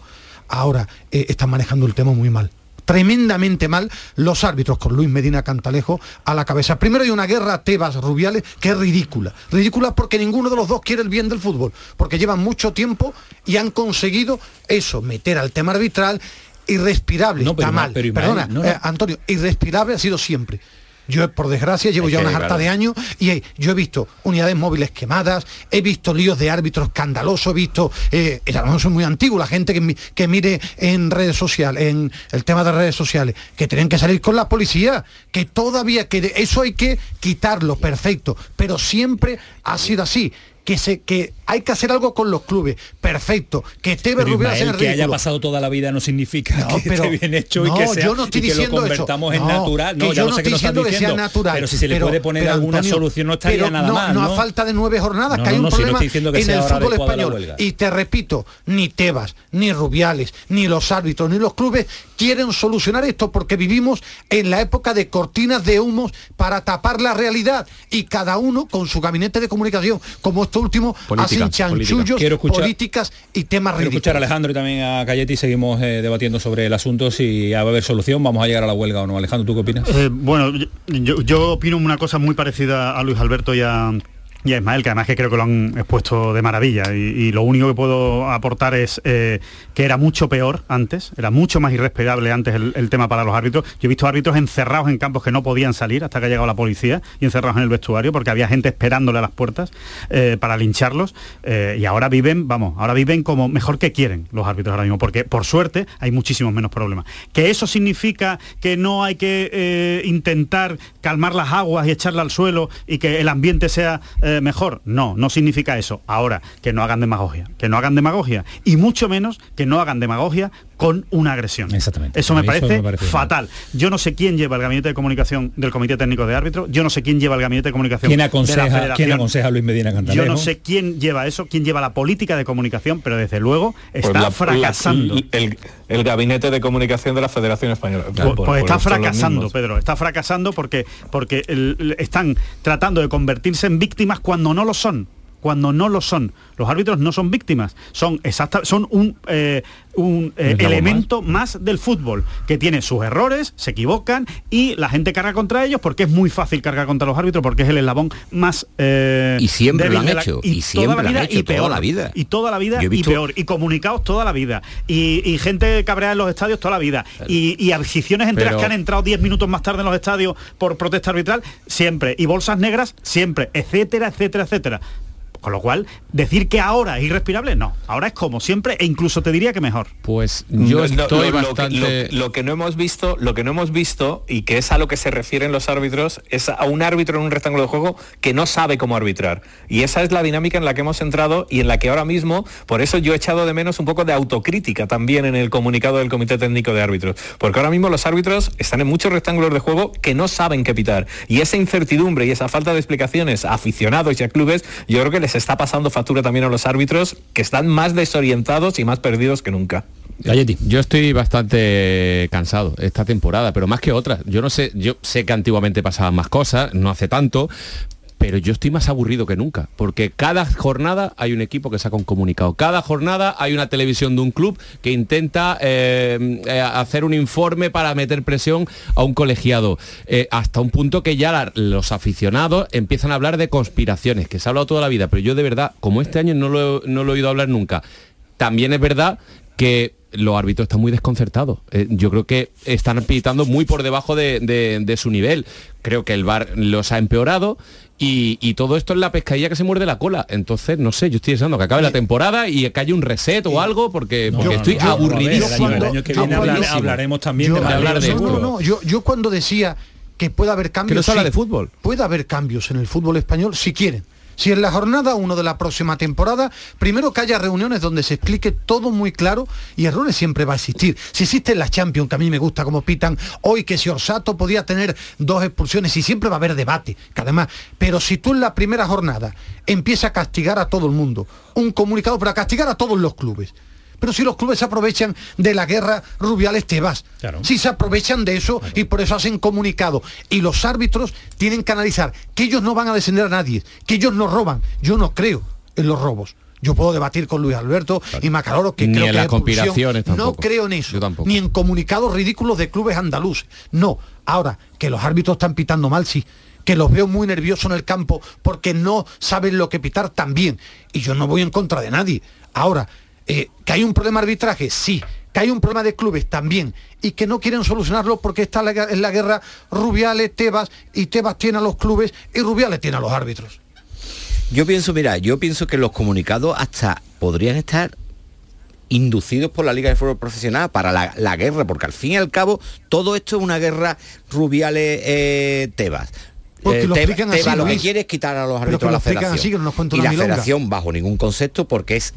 Ahora eh, están manejando el tema muy mal tremendamente mal los árbitros con Luis Medina Cantalejo a la cabeza. Primero hay una guerra Tebas-Rubiales que es ridícula. Ridícula porque ninguno de los dos quiere el bien del fútbol, porque llevan mucho tiempo y han conseguido eso, meter al tema arbitral irrespirable. No, pero Está mal. pero Perdona, no, no. eh, Antonio, irrespirable ha sido siempre. Yo, por desgracia, llevo Es ya una harta claro. de años y yo he visto unidades móviles quemadas, he visto líos de árbitros escandalosos, he visto, eh, y a lo mejor soy muy antiguo, la gente que, que mire en redes sociales, en el tema de redes sociales, que tienen que salir con la policía, que todavía, que eso hay que quitarlo, perfecto, pero siempre ha sido así. Que se que hay que hacer algo con los clubes. Perfecto. Que Pero Rubiales Ismael, en que haya pasado toda la vida no significa No, que pero- esté bien hecho y no, que, sea, yo no estoy y que lo diciendo eso. convertamos en No, natural. No, que yo no sé estoy diciendo que sea diciendo, natural. pero si se le pero- puede poner alguna Antonio, solución no estaría pero nada no, mal, No ¿no? a falta de nueve jornadas, que hay un si problema diciendo en sea el fútbol español. Y te repito, ni Tebas, ni Rubiales, ni los árbitros, ni los clubes quieren solucionar esto porque vivimos en la época de cortinas de humos para tapar la realidad y cada uno con su gabinete de comunicación, como esto último, Política, hacen chanchullos, Quiero escuchar- políticas y temas Quiero escuchar a ridículos. Alejandro y también a Cayeti seguimos eh, debatiendo sobre el asunto si va a haber solución, vamos a llegar a la huelga o no. Alejandro, ¿tú qué opinas? Eh, bueno, yo- yo, yo opino una cosa muy parecida a Luis Alberto y a, y a Ismael, que además que creo que lo han expuesto de maravilla. Y, lo único que puedo aportar es eh, que era mucho peor antes, era mucho más irrespirable antes el, tema para los árbitros. Yo he visto árbitros encerrados en campos que no podían salir hasta que ha llegado la policía y encerrados en el vestuario porque había gente esperándole a las puertas eh, para lincharlos. eh, y ahora viven, vamos, ahora viven como mejor que quieren los árbitros ahora mismo, porque por suerte hay muchísimos menos problemas. Que eso significa que no hay que intentar calmar las aguas y echarla al suelo y que el ambiente sea eh, mejor. No, no significa eso. Ahora, que no hagan demagogia, que no hagan demagogia y mucho menos que no hagan demagogia con una agresión. Exactamente. Eso me Eso parece, me parece fatal. Yo no sé quién lleva el gabinete de comunicación del Comité Técnico de Árbitros, yo no sé quién lleva el gabinete de comunicación ¿Quién de la aconseja, Federación. ¿quién aconseja a Luis Medina Cantalejo? Yo no sé quién lleva eso, quién lleva la política de comunicación, pero desde luego Pues está la- fracasando. la- el, el gabinete de comunicación de la Federación Española. Pues, Por- pues está los fracasando. Pedro, está fracasando porque, porque el- el- están tratando de convertirse en víctimas cuando no lo son. Cuando no lo son. Los árbitros no son víctimas, son exacta, son un, eh, un eh, elemento más. del fútbol, que tiene sus errores, se equivocan y la gente carga contra ellos porque es muy fácil cargar contra los árbitros porque es el eslabón más eh, Y siempre lo han la- hecho, y, y toda siempre lo han hecho, y toda peor la vida. y toda la vida y peor y comunicados toda la vida y, y gente cabreada en los estadios toda la vida y, y Pero- que han entrado 10 minutos más tarde en los estadios por protesta arbitral siempre y bolsas negras siempre etcétera etcétera etcétera con lo cual decir que ahora es irrespirable no. Ahora es como siempre e incluso te diría que mejor. Pues yo No, estoy lo- bastante... Lo, lo que no hemos visto, lo que no hemos visto y que es a lo que se refieren los árbitros es a un árbitro en un rectángulo de juego que no sabe cómo arbitrar. Y esa es la dinámica en la que hemos entrado y en la que ahora mismo, por eso yo he echado de menos un poco de autocrítica también en el comunicado del Comité Técnico de Árbitros, porque ahora mismo los árbitros están en muchos rectángulos de juego que no saben qué pitar. Y esa incertidumbre y esa falta de explicaciones a aficionados y a clubes, yo creo que les está pasando factura también a los árbitros que están más desorientados y más perdidos que nunca. Galletti. Yo estoy bastante cansado esta temporada, pero más que otras. Yo no sé, yo sé que antiguamente pasaban más cosas, no hace tanto, pero yo estoy más aburrido que nunca, porque cada jornada hay un equipo que saca un comunicado, cada jornada hay una televisión de un club que intenta eh, eh, hacer un informe para meter presión a un colegiado, eh, hasta un punto que ya los aficionados empiezan a hablar de conspiraciones, que se ha hablado toda la vida, pero yo de verdad, como este año no lo, no lo he oído hablar nunca, también es verdad que los árbitros están muy desconcertados. Eh, yo creo que están pitando muy por debajo de, de- de su nivel. Creo que el VAR los ha empeorado y, y todo esto es la pescadilla que se muerde la cola. Entonces, no sé, yo estoy deseando que acabe la temporada y que haya un reset o algo porque, porque estoy no, no, aburridísimo. el año- que viene hablar- hablaremos también de Yo- hablar de no, esto. no, no, yo, yo cuando decía que puede haber cambios. Que no se habla sí, de fútbol. Puede haber cambios en el fútbol español si quieren. Si en la jornada 1 de la próxima temporada, primero que haya reuniones donde se explique todo muy claro y errores siempre va a existir. Si existe la Champions, que a mí me gusta como pitan hoy, que si Orsato podía tener dos expulsiones y siempre va a haber debate, que además, pero si tú en la primera jornada empiezas a castigar a todo el mundo, un comunicado para castigar a todos los clubes. Pero si los clubes se aprovechan de la guerra Rubiales te vas. Claro. Si se aprovechan de eso y por eso hacen comunicado. Y los árbitros tienen que analizar que ellos no van a descender a nadie, que ellos no roban. Yo no creo en los robos. Yo puedo debatir con Luis Alberto y Macaloro que Ni creo en que las conspiraciones No tampoco. creo en eso. Yo tampoco. Ni en comunicados ridículos de clubes andaluces. No. Ahora, que los árbitros están pitando mal, sí que los veo muy nerviosos en el campo porque no saben lo que pitar también. Y yo no voy en contra de nadie. Ahora, eh, que hay un problema de arbitraje, sí. Que hay un problema de clubes también. Y que no quieren solucionarlo porque está la, en la guerra Rubiales, Tebas, y Tebas tiene a los clubes y Rubiales tiene a los árbitros. Yo pienso, mira, yo pienso que los comunicados hasta podrían estar inducidos por la Liga de Fútbol Profesional para la, la guerra, porque al fin y al cabo todo esto es una guerra Rubiales eh, Tebas. Porque Eh, lo Teba- explican así, Teba lo que quiere es quitar a los árbitros a la explican federación. así, que no nos cuenta y una la milonga. federación bajo ningún concepto porque es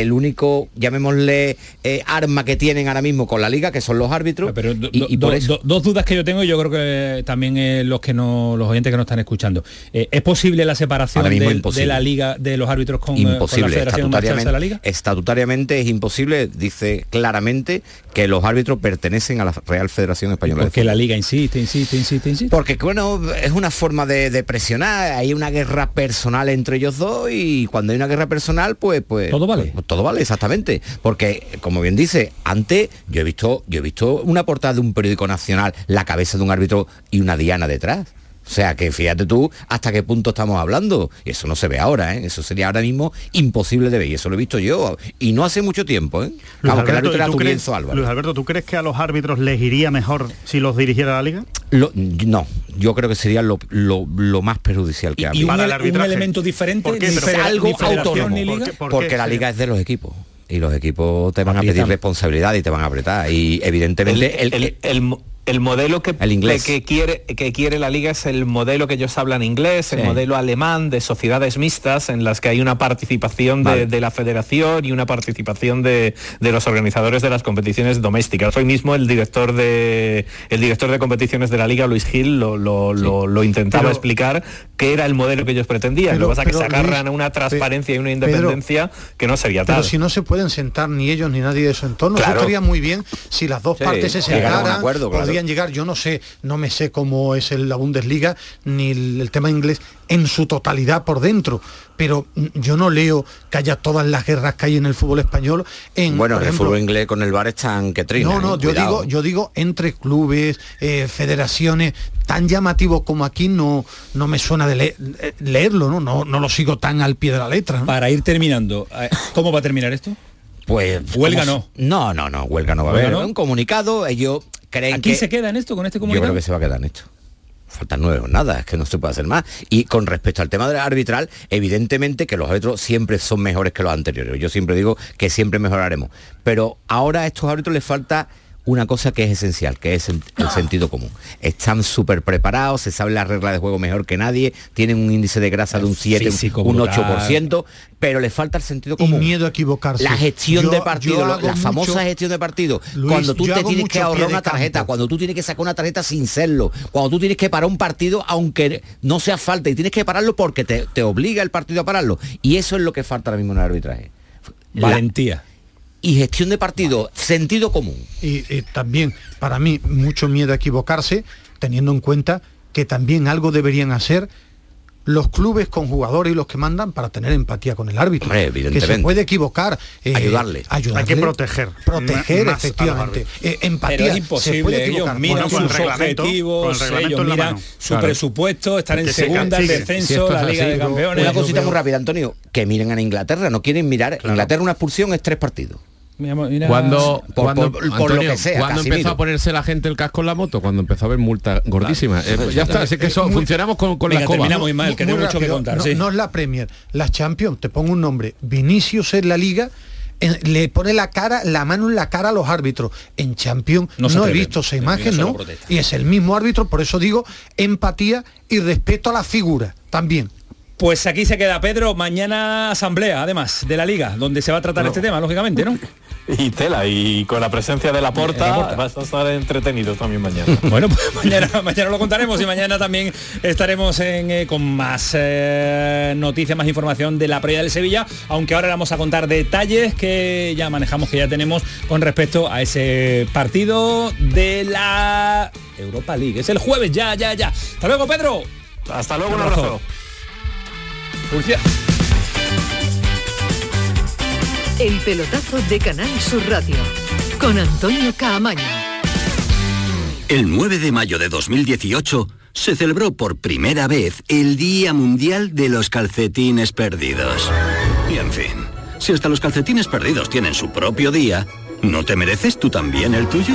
el único, llamémosle, eh, arma que tienen ahora mismo con la liga, que son los árbitros. y, y Do- por eso. do- dos dudas que yo tengo y yo creo que también eh, los que no los oyentes que nos están escuchando Eh, es posible la separación del- de imposible. la liga de los árbitros con, eh, con la imposible Federación de la liga estatutariamente, es imposible dice claramente que los árbitros pertenecen a la Real Federación Española porque la liga insiste insiste insiste insiste Porque bueno, es una forma de, de presionar, hay una guerra personal entre ellos dos y cuando hay una guerra personal, pues, pues Todo vale. pues, todo vale, exactamente. Porque, como bien dice, antes yo he visto, yo he visto una portada de un periódico nacional, la cabeza de un árbitro y una diana detrás. O sea que fíjate tú hasta qué punto estamos hablando. Y eso no se ve ahora, ¿eh? Eso sería ahora mismo imposible de ver. Y eso lo he visto yo. Y no hace mucho tiempo, ¿eh? Luis Aunque Alberto, ¿y era tú crees. Luis Alberto, ¿tú crees que a los árbitros les iría mejor si los dirigiera la liga? Lo- no, yo creo que sería lo, lo- lo más perjudicial que y habría. un, Para el un arbitraje. elemento diferente ¿Por qué? ni Pero federa- algo autónomo. ni liga. ¿Por qué? ¿Por porque qué la liga es de los equipos y los equipos te van a pedir responsabilidad y te van a apretar y evidentemente el, el, el mo- el modelo que, El inglés. que quiere que quiere la liga es el modelo que ellos hablan inglés, el Sí. modelo alemán de sociedades mixtas en las que hay una participación de, Vale. de la federación y una participación de, de los organizadores de las competiciones domésticas. Hoy mismo el director de el director de competiciones de la liga, Luis Gil, lo, lo- lo- lo intentaba Pero- explicar que era el modelo que ellos pretendían. Pero- lo que pasa es que se agarran Luis, a una Pe- transparencia y una Pedro, independencia que no sería tal. Pero si no se pueden sentar ni ellos ni nadie de su entorno, Claro. eso estaría muy bien si las dos Sí, partes se sentaran, acuerdo, claro. podrían llegar, yo no sé, no me sé cómo es el- la Bundesliga ni el, el tema inglés en su totalidad por dentro, pero yo no leo que haya todas las guerras que hay en el fútbol español en bueno por el ejemplo, fútbol inglés con el bar están que trina no, no, ¿eh? yo Cuidado. digo, yo digo entre clubes, eh, federaciones, tan llamativo como aquí no, no me suena de le- eh, leerlo, ¿no? ¿no? No lo sigo tan al pie de la letra. ¿no? para ir terminando ¿cómo va a terminar esto? pues Huelga ¿cómo no. no no no huelga no va a ¿Huelga haber no? un comunicado ellos creen ¿aquí que se queda en esto con este yo comunicado? creo que se va a quedar en esto faltan nueve jornadas, es que no se puede hacer más. Y con respecto al tema del arbitral, evidentemente que los árbitros siempre son mejores que los anteriores. Yo siempre digo que siempre mejoraremos. Pero ahora a estos árbitros les falta una cosa que es esencial, que es el, el sentido común. Están súper preparados, se sabe las reglas de juego mejor que nadie, tienen un índice de grasa de un 7, físico un brutal. 8%, pero les falta el sentido y común. miedo a equivocarse. La gestión Yo- de partido, la famosa gestión de partido. Luis, cuando tú te tienes que ahorrar una tarjeta, campo. cuando tú tienes que sacar una tarjeta sin serlo, cuando tú tienes que parar un partido aunque no sea falta y tienes que pararlo porque te, te obliga el partido a pararlo. Y eso es lo que falta ahora mismo en el arbitraje. La- valentía y gestión de partido, sentido común. y, y también para mí mucho miedo a equivocarse teniendo en cuenta que también algo deberían hacer los clubes con jugadores y los que mandan para tener empatía con el árbitro Hombre, que evidentemente. se puede equivocar eh, Ayudarle. ayudarle, Hay que proteger proteger efectivamente. Eh, empatía Pero es se imposible, puede ellos equivocar. miran sus reglamento, objetivos, ellos miran mano. su Claro. presupuesto, estar en segunda, el descenso, Si la Liga así, de Campeones. Una cosita veo- muy rápida, Antonio, que miren a Inglaterra, no quieren mirar. Inglaterra una expulsión es tres partidos. Mira, Cuando, Por- cuando, por- por lo que sea, cuando empezó a ponerse la gente el casco en la moto, cuando empezó a haber multas gordísimas. Eh, ya está, así que eso, muy- funcionamos con, con la Venga, escoba. terminamos. muy mal, que tengo mucho que contar, no, sí. no es la Premier la Champions te pongo un nombre Vinicius en la Liga en- le pone la cara la mano en la cara a los árbitros en Champions No he visto esa imagen no y es el mismo árbitro por eso digo empatía y respeto a la figura también Pues aquí se queda Pedro, mañana asamblea, además, de la Liga, donde se va a tratar este tema, lógicamente, ¿no? Y tela, y con la presencia de la porta, vas a estar entretenidos también mañana. Bueno, pues mañana, mañana lo contaremos y mañana también estaremos en, eh, con más eh, noticias, más información de la previa del Sevilla, aunque ahora le vamos a contar detalles que ya manejamos, que ya tenemos con respecto a ese partido de la Europa League. Es el jueves, ya, ya, ya. Hasta luego, Pedro. Hasta luego, un Un abrazo. El pelotazo de Canal Sur Radio con Antonio Caamaño. El 9 de mayo de 2018 se celebró por primera vez el Día Mundial de los Calcetines Perdidos. Y en fin, si hasta los calcetines perdidos tienen su propio día, ¿no te mereces tú también el tuyo?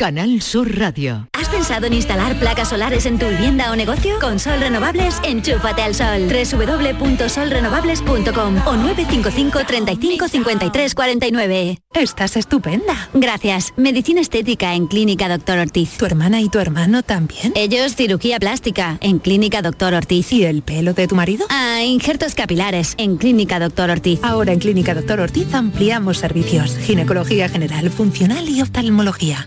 Canal Sur Radio. ¿Has pensado en instalar placas solares en tu vivienda o negocio? Con Sol Renovables, enchúfate al sol. www.solrenovables.com o 955 35 53 49. Estás estupenda. Gracias. Medicina estética en Clínica Doctor Ortiz. ¿Tu hermana y tu hermano también? Ellos cirugía plástica en Clínica Doctor Ortiz. ¿Y el pelo de tu marido? Ah, injertos capilares en Clínica Doctor Ortiz. Ahora en Clínica Doctor Ortiz ampliamos servicios. Ginecología general, funcional y oftalmología.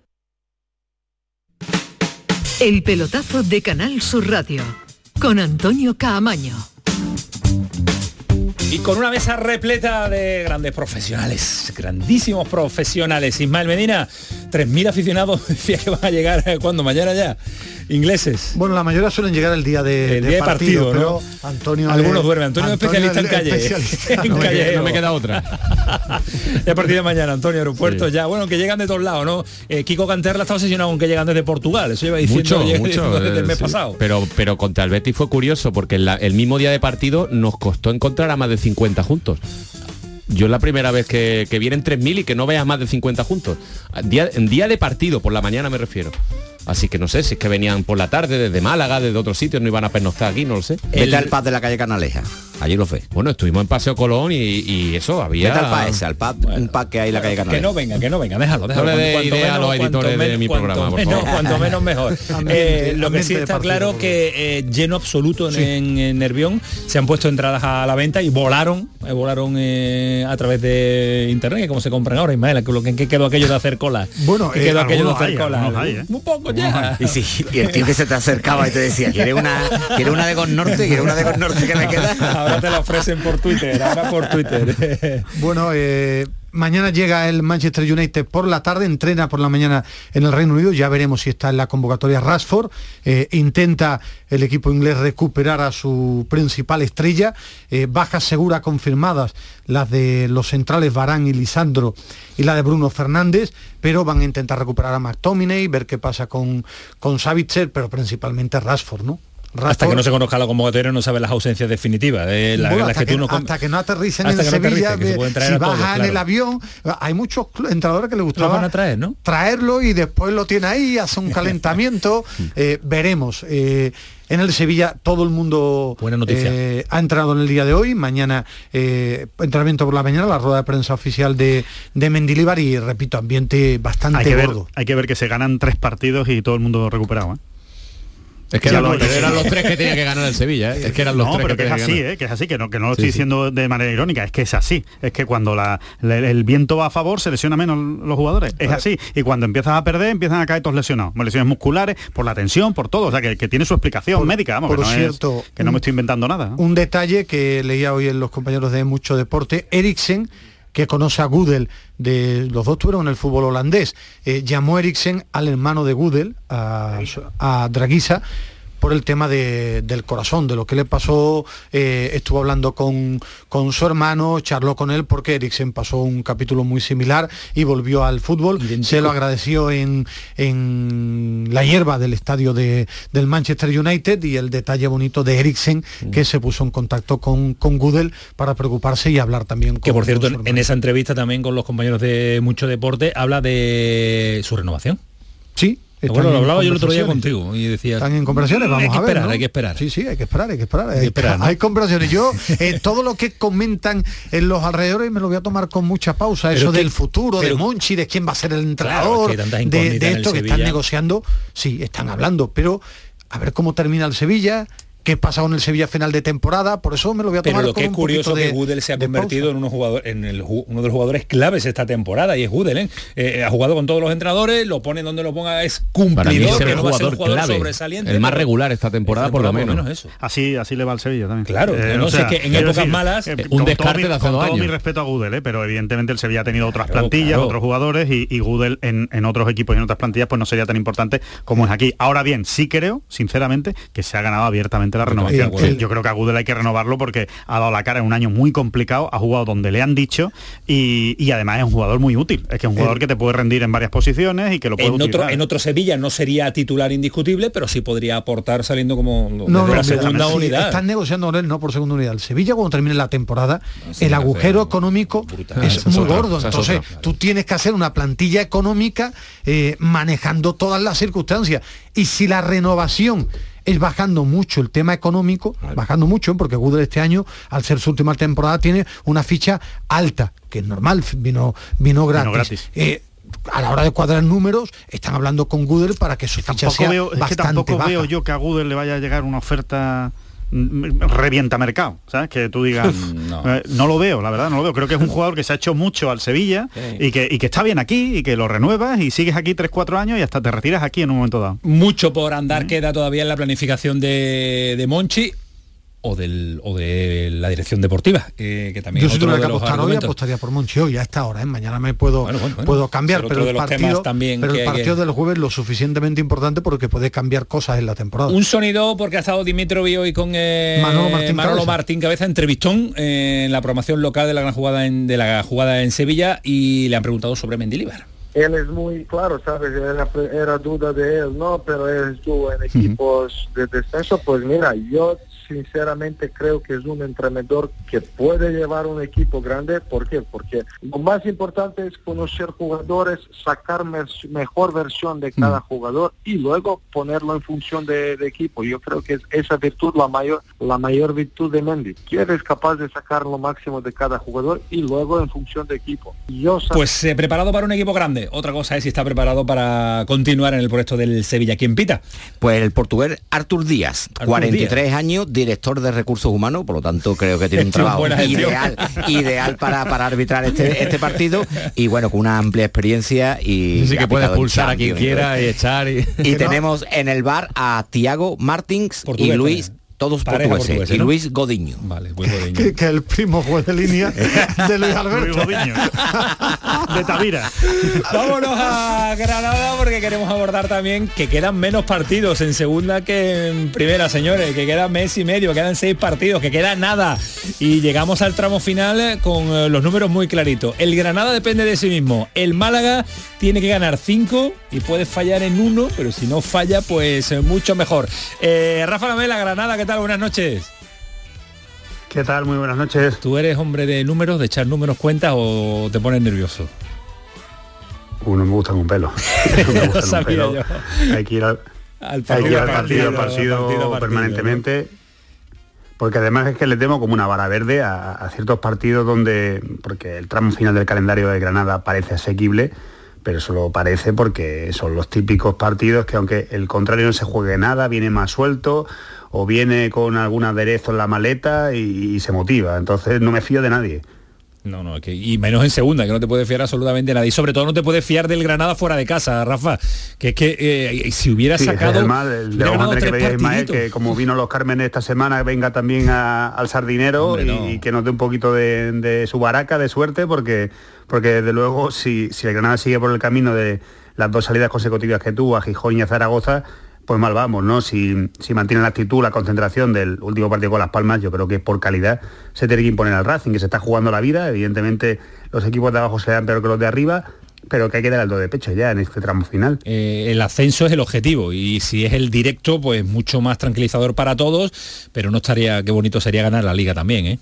El pelotazo de Canal Sur Radio con Antonio Caamaño. Y con una mesa repleta de grandes profesionales, grandísimos profesionales. Ismael Medina, 3.000 aficionados decía que van a llegar eh, cuando mañana ya. Ingleses. Bueno, la mayoría suelen llegar el día de, El de día de partido, ¿no? pero Antonio Algunos duermen. Antonio es especialista en calle. especialista. En No me, calle, no me queda otra. Ya a partir de mañana, Antonio, aeropuerto Sí. ya. Bueno, que llegan de todos lados, ¿no? Eh, Kiko Canterla está obsesionado con que llegan desde Portugal. Eso lleva diciendo, Mucho, desde el eh, mes sí. pasado. Pero, pero contra el Betis fue curioso porque la- el mismo día de partido nos costó encontrar a más de 50 juntos. Yo es la primera vez que, que vienen 3.000 y que no veas más de 50 juntos. Día, en día de partido, por la mañana me refiero. Así que no sé si es que venían por la tarde desde Málaga, desde otros sitios, no iban a pernoctar aquí, no lo sé. Vete al pub de la calle Canaleja. Allí lo fue. Bueno, estuvimos en Paseo Colón y, y eso, había... Vete al pub ese, al pub, un pub que hay en la calle Canaleja. Que no venga, que no venga, déjalo, déjalo. No le dé Cuanto idea a los cuanto editores de menos- mi cuanto programa, por menos- favor. Cuanto menos mejor. Eh, lo que sí está partido, claro que eh, lleno absoluto en, en- en Nervión. Se han puesto entradas a la venta y volaron, eh, volaron eh, a través de internet, que como se compran ahora, Ismael, que lo que ¿en qué quedó aquello de hacer cola. Bueno, ¿Qué eh, quedó aquello de hacer hay, cola. hay, ¿eh? Un poco ya. Y, sí, y el tío que se te acercaba y te decía, ¿quiere una, ¿quiere una de Con Norte? ¿Quiere una de Con Norte que me queda? Te la ofrecen por Twitter, ahora por Twitter. Bueno, eh, mañana llega el Manchester United por la tarde, entrena por la mañana en el Reino Unido, ya veremos si está en la convocatoria Rashford. Eh, intenta el equipo inglés recuperar a su principal estrella. Eh, bajas seguras confirmadas, las de los centrales Barán y Lisandro y la de Bruno Fernández, pero van a intentar recuperar a McTominay, ver qué pasa con, con Savitzer, pero principalmente Rashford, ¿no? Hasta que no se conozca la convocatoria no sabe las ausencias definitivas. Eh, la, Bueno, las que que, tú no hasta que no aterricen en que no Sevilla, aterricen, que se si bajan claro. el avión, hay muchos entrenadores que les gustaba traer, ¿no? traerlo y después lo tiene ahí, hace un calentamiento, eh, veremos. Eh, en el Sevilla todo el mundo Buena noticia. eh, ha entrado en el día de hoy, mañana eh, entrenamiento por la mañana, la rueda de prensa oficial de, de Mendilibar y repito, ambiente bastante Hay que, ver, gordo. hay que ver que se ganan tres partidos y todo el mundo recuperado. ¿eh? Es que eran, lo- los, eran los tres que tenía que ganar el Sevilla, ¿eh? es que eran los no, tres pero que que es que así. ¿eh? que es así, que no, que no lo Sí, estoy sí. diciendo de manera irónica, es que es así. Es que cuando la- el viento va a favor se lesiona menos los jugadores. Es así. Y cuando empiezas a perder empiezan a caer todos lesionados. Lesiones musculares, por la tensión, por todo. O sea, que, que tiene su explicación Por- médica. Vamos, por que no es- cierto, que no me estoy inventando nada. ¿no? Un detalle que leía hoy en los compañeros de Mucho Deporte, Eriksen, que conoce a Gudel, de, los dos tuvieron en el fútbol holandés, eh, llamó Eriksen al hermano de Gudel, a, a Draguisa, por el tema de- del corazón, de lo que le pasó, eh, estuvo hablando con, con su hermano, charló con él porque Eriksen pasó un capítulo muy similar y volvió al fútbol, se lo agradeció en, en la hierba del estadio de- del Manchester United y el detalle bonito de Eriksen que se puso en contacto con, con Gudel para preocuparse y hablar también con Que por cierto, en, en esa entrevista también con los compañeros de Mucho Deporte habla de su renovación. Sí. Bueno, lo hablaba yo el otro día contigo y decía... Están en conversaciones, vamos hay que a ver. esperar, ¿no? hay que esperar. Sí, sí, hay que esperar, hay que esperar. Hay, que esperar, ¿no? hay conversaciones. Yo, eh, todo lo que comentan en los alrededores me lo voy a tomar con mucha pausa. Pero Eso que- del futuro, de pero- Monchi, de quién va a ser el Claro, entrenador, es que hay tantas de, de esto que están negociando. Sí, están hablando, pero a ver cómo termina el Sevilla. ¿Qué pasa con el Sevilla final de temporada? Por eso me lo voy a tomar Pero lo que es curioso poquito que de- Gudel se ha de convertido en, unos jugador- en el uno de los jugadores claves esta temporada y es Gudel. ¿eh? Eh, ha jugado con todos los entrenadores, lo pone donde lo ponga, es cumplidor, Para mí es que el no va a ser un jugador jugador clave, sobresaliente. el más regular esta temporada por lo menos. eso. Así, así le va al Sevilla también. Claro, no sé, que en épocas malas, eh, un con todo descarte mi- de hace con dos todo mi años. respeto a Gudel, eh, pero evidentemente el Sevilla ha tenido otras Claro, plantillas, claro. otros jugadores y, y Gudel en, en otros equipos y en otras plantillas pues no sería tan importante como es aquí. Ahora bien, sí creo, sinceramente, que se ha ganado abiertamente la renovación. Yo creo que a Gudel hay que renovarlo porque ha dado la cara en un año muy complicado, ha jugado donde le han dicho y, y además es un jugador muy útil. Es que es un jugador que te puede rendir en varias posiciones y que lo puede En otro, utilizar. en otro Sevilla no sería titular indiscutible, pero sí podría aportar saliendo como No, no, la segunda sí, unidad. Están negociando con él, no por segunda unidad. El Sevilla cuando termine la temporada, el agujero económico Ah, es muy otra, gordo. Entonces, otra. tú tienes que hacer una plantilla económica eh, manejando todas las circunstancias. Y si la renovación es bajando mucho el tema económico, bajando mucho, porque Gudel este año, al ser su última temporada, tiene una ficha alta, que es normal, vino, vino gratis. gratis. Eh, a la hora de cuadrar números, están hablando con Gudel para que su ficha sea veo, es que bastante tampoco baja. veo yo que a Google le vaya a llegar una oferta revienta mercado, ¿sabes? Que tú digas, No. no. no lo veo, la verdad, no lo veo. Creo que es un jugador que se ha hecho mucho al Sevilla y, que, y que está bien aquí y que lo renuevas y sigues aquí 3-4 años y hasta te retiras aquí en un momento dado. Mucho por andar queda todavía en la planificación de, de Monchi o, del, o de la dirección deportiva, eh, que también Yo si tuviera que apostar hoy apostaría por Monchi hoy a esta hora, ¿eh? mañana me puedo, Bueno, bueno, bueno. puedo cambiar, pero el de los temas partido, también pero que el hay que- partido del jueves lo suficientemente importante porque puede cambiar cosas en la temporada. Un sonido porque ha estado Dimitrovi hoy con eh, Manolo Martín Cabeza. Martín Cabeza, entrevistón eh, en la programación local de la gran jugada en, de la jugada en Sevilla y le han preguntado sobre Mendilibar. Él es muy claro, ¿sabes? Era, era duda de él, ¿no? Pero él estuvo en equipos de descenso. Pues mira, yo sinceramente creo que es un entrenador que puede llevar un equipo grande. ¿Por qué? Porque lo más importante es conocer jugadores, sacar mejor versión de cada jugador y luego ponerlo en función de, de equipo. Yo creo que es esa virtud la mayor, la mayor virtud de Mendy. Que eres capaz de sacar lo máximo de cada jugador y luego en función de equipo. Yo Pues eh, preparado para un equipo grande. Otra cosa es si está preparado para continuar en el proyecto del Sevilla. ¿Quién pita? Pues el portugués Artur Díaz, Artur 43 años, director de recursos humanos, por lo tanto creo que tiene un trabajo ideal, ideal para, para arbitrar este, este partido. Y bueno, con una amplia experiencia y que puede expulsar a quien quiera y echar y... Y tenemos en el bar a Tiago Martins Portugués y Luis todos Pareja portugueses. portuguesa, y. Luis Godiño. Vale, Luis Godiño. que, que el primo juez de línea de Luis Alberto. de Tavira. Vámonos a Granada porque queremos abordar también que quedan menos partidos en segunda que en primera, señores, que queda mes y medio, quedan seis partidos, que queda nada. Y llegamos al tramo final con eh, los números muy claritos. El Granada depende de sí mismo. El Málaga tiene que ganar cinco y puede fallar en uno, pero si no falla, pues eh, mucho mejor. Eh, Rafa Lamela, Granada, ¿qué tal? Buenas noches. ¿Qué tal? Muy buenas noches. ¿Tú eres hombre de números, de echar números cuentas o te pones nervioso? Uno me gusta un pelo. Me gusta un sabía pelo. yo. Hay que ir al, Al hay que ir al partido, partido, partido, partido partido, permanentemente. Porque además es que le temo como una vara verde a, a ciertos partidos donde, porque el tramo final del calendario de Granada parece asequible, pero solo parece porque son los típicos partidos que aunque el contrario no se juegue nada, viene más suelto o viene con algún aderezo en la maleta y, y se motiva. Entonces no me fío de nadie. No, no, que, y menos en segunda, que no te puedes fiar absolutamente de nadie. Y sobre todo no te puedes fiar del Granada fuera de casa, Rafa. Que es que eh, si hubiera Sí, ese es sacado... el mal, el- hubiera le vamos a ganado tener que tres pedir a Ismael que como vino los Carmen esta semana venga también a- al sardinero Hombre, y, no. y que nos dé un poquito de, de su baraca de suerte porque porque desde luego si, si el Granada sigue por el camino de las dos salidas consecutivas que tuvo a Gijón y a Zaragoza pues mal vamos, ¿no? Si, si la actitud, la concentración del último partido con Las Palmas, yo creo que por calidad se tiene que imponer al Racing, que se está jugando la vida, evidentemente los equipos de abajo se dan peor que los de arriba, pero que hay que dar el do de pecho ya en este tramo final. Eh, el ascenso es el objetivo y si es el directo, pues mucho más tranquilizador para todos, pero no estaría, qué bonito sería ganar la liga también, ¿eh?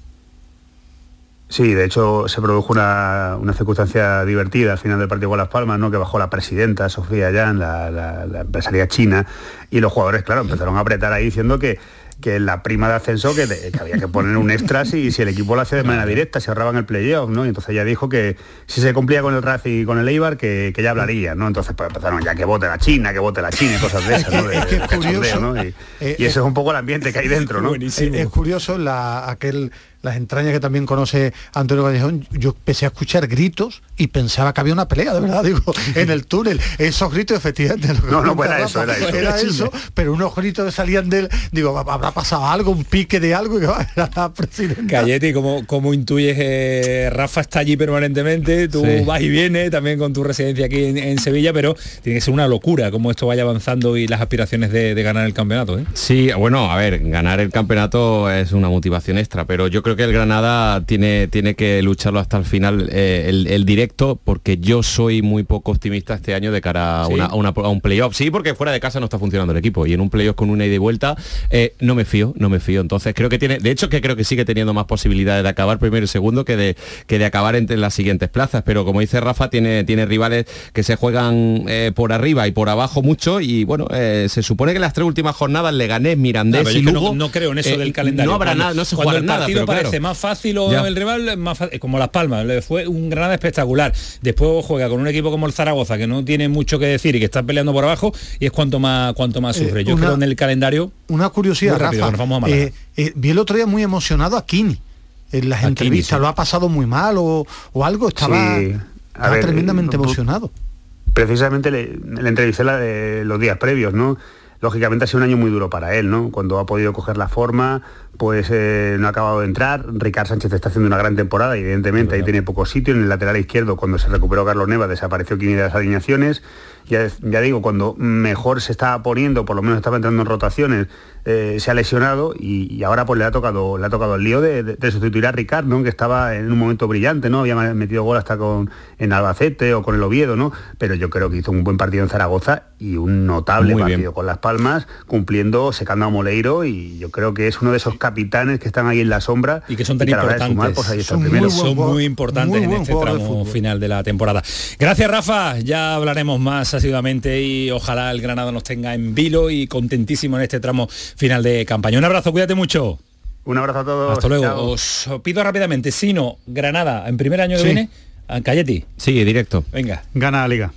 Sí, de hecho se produjo una, una circunstancia divertida al final del partido con Las Palmas, ¿no? que bajó la presidenta Sofía Yan, la, la- la empresaria china, y los jugadores, claro, empezaron a apretar ahí diciendo que, que la prima de ascenso que, de- que había que poner un extra si, si el equipo lo hacía de manera directa, se ahorraban el playoff, ¿no? Y entonces ella dijo que si se cumplía con el Racing y con el Eibar, que, que ya hablaría, ¿no? Entonces pues empezaron ya que vote la China, que vote la China y cosas de esas, ¿no? De- Es que es de cachondeo, curioso, ¿no? Y, eh, y ese es un poco el ambiente que hay dentro, ¿no? Es, es curioso la, aquel, las entrañas que también conoce Antonio Callejón. Yo empecé a escuchar gritos y pensaba que había una pelea, de verdad, digo, en el túnel. Esos gritos, efectivamente. lo que No, no, era eso, era eso. Era eso, pero unos gritos que salían de él, digo, habrá pasado algo, un pique de algo, y va, era la presidenta. Cayeti, como, como intuyes, eh, Rafa está allí permanentemente, tú Sí. vas y vienes también con tu residencia aquí en, en Sevilla, pero tiene que ser una locura cómo esto vaya avanzando y las aspiraciones de, de ganar el campeonato. ¿eh? Sí, bueno, a ver, ganar el campeonato es una motivación extra, pero yo creo que el Granada tiene, tiene que lucharlo hasta el final, eh, el, el directo, porque yo soy muy poco optimista este año de cara a, ¿Sí? una- a una- a un playoff. Sí, porque fuera de casa no está funcionando el equipo y en un playoff con una ida y vuelta eh, no me fío, no me fío. Entonces creo que tiene, de hecho que creo que sigue teniendo más posibilidades de acabar primero y segundo que de, que de acabar entre las siguientes plazas, pero como dice Rafa, tiene, tiene rivales que se juegan eh, por arriba y por abajo mucho y bueno, se supone que las tres últimas jornadas Leganés, Mirandés Claro, y no- Lugo, no, creo en eso del calendario. No habrá nada, no se jugará nada, pero parece más fácil o Ya. el rival más fácil, como Las Palmas, le fue un Granada espectacular. Después juega con un equipo como el Zaragoza que no tiene mucho que decir y que está peleando por abajo y es cuanto más cuanto más Eh, sufre. Yo una- creo en el calendario Una curiosidad, Muy rápido, Rafa. nos vamos a. Eh, eh, vi el otro día muy emocionado a Kini. En las A Kini, entrevistas, sí. ¿lo ha pasado muy mal o, o algo? Estaba, Sí. A estaba ver, tremendamente eh, emocionado. precisamente le, le entrevisté la de los días previos, ¿no? Lógicamente ha sido un año muy duro para él, ¿no? Cuando ha podido coger la forma, pues eh, no ha acabado de entrar. Ricard Sánchez está haciendo una gran temporada, y evidentemente ahí tiene poco sitio. En el lateral izquierdo, cuando se recuperó Carlos Neva, desapareció Kini de las alineaciones. Ya, ya digo, cuando mejor se estaba poniendo, por lo menos estaba entrando en rotaciones, eh, se ha lesionado y, y ahora pues le ha tocado le ha tocado el lío de, de- de sustituir a Ricard, ¿no? que estaba en un momento brillante, ¿no? Había metido gol hasta con en Albacete o con el Oviedo, ¿no? Pero yo creo que hizo un buen partido en Zaragoza y un notable Muy bien. partido con Las Palmas, cumpliendo, secando a Moleiro y yo creo que es uno de esos capitanes que están ahí en la sombra y que son tan importantes. sumar, pues ahí está son muy, son muy importantes en este tramo final de la temporada. Gracias Rafa, ya hablaremos más asiduamente y ojalá el Granada nos tenga en vilo y contentísimo en este tramo final de campaña. Un abrazo, cuídate mucho. Un abrazo a todos. Hasta luego. Chao. Os pido rápidamente, Sino, Granada, en primer año que Sí. viene, a Cayeti. Sí, directo. Venga. Gana la liga.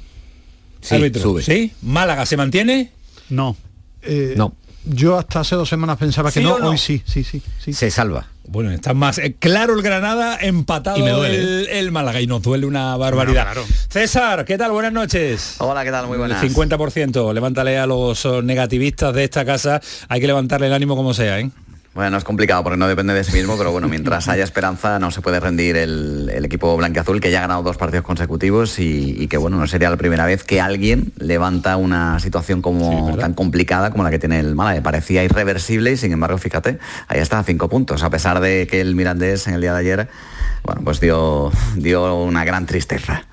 Sí, Árbitro. sube. ¿Sí? Málaga se mantiene. No. Eh, No. Yo hasta hace dos semanas pensaba que ¿Sí no, hoy sí, sí, sí. sí. Se salva. Bueno, está más eh, claro el Granada, empatado Y me duele, el, el Málaga y nos duele una barbaridad. Claro, César, ¿qué tal? Buenas noches. Hola, ¿qué tal? Muy buenas. El 50%, levántale a los oh, negativistas de esta casa, hay que levantarle el ánimo como sea, ¿eh? Bueno, es complicado porque no depende de sí mismo, pero bueno, mientras haya esperanza no se puede rendir el, el equipo blanqueazul que ya ha ganado dos partidos consecutivos y, y que bueno, no sería la primera vez que alguien levanta una situación como tan complicada como la que tiene el Málaga. Parecía irreversible y sin embargo, fíjate, ahí está a cinco puntos, a pesar de que el Mirandés en el día de ayer, bueno, pues dio, dio una gran tristeza.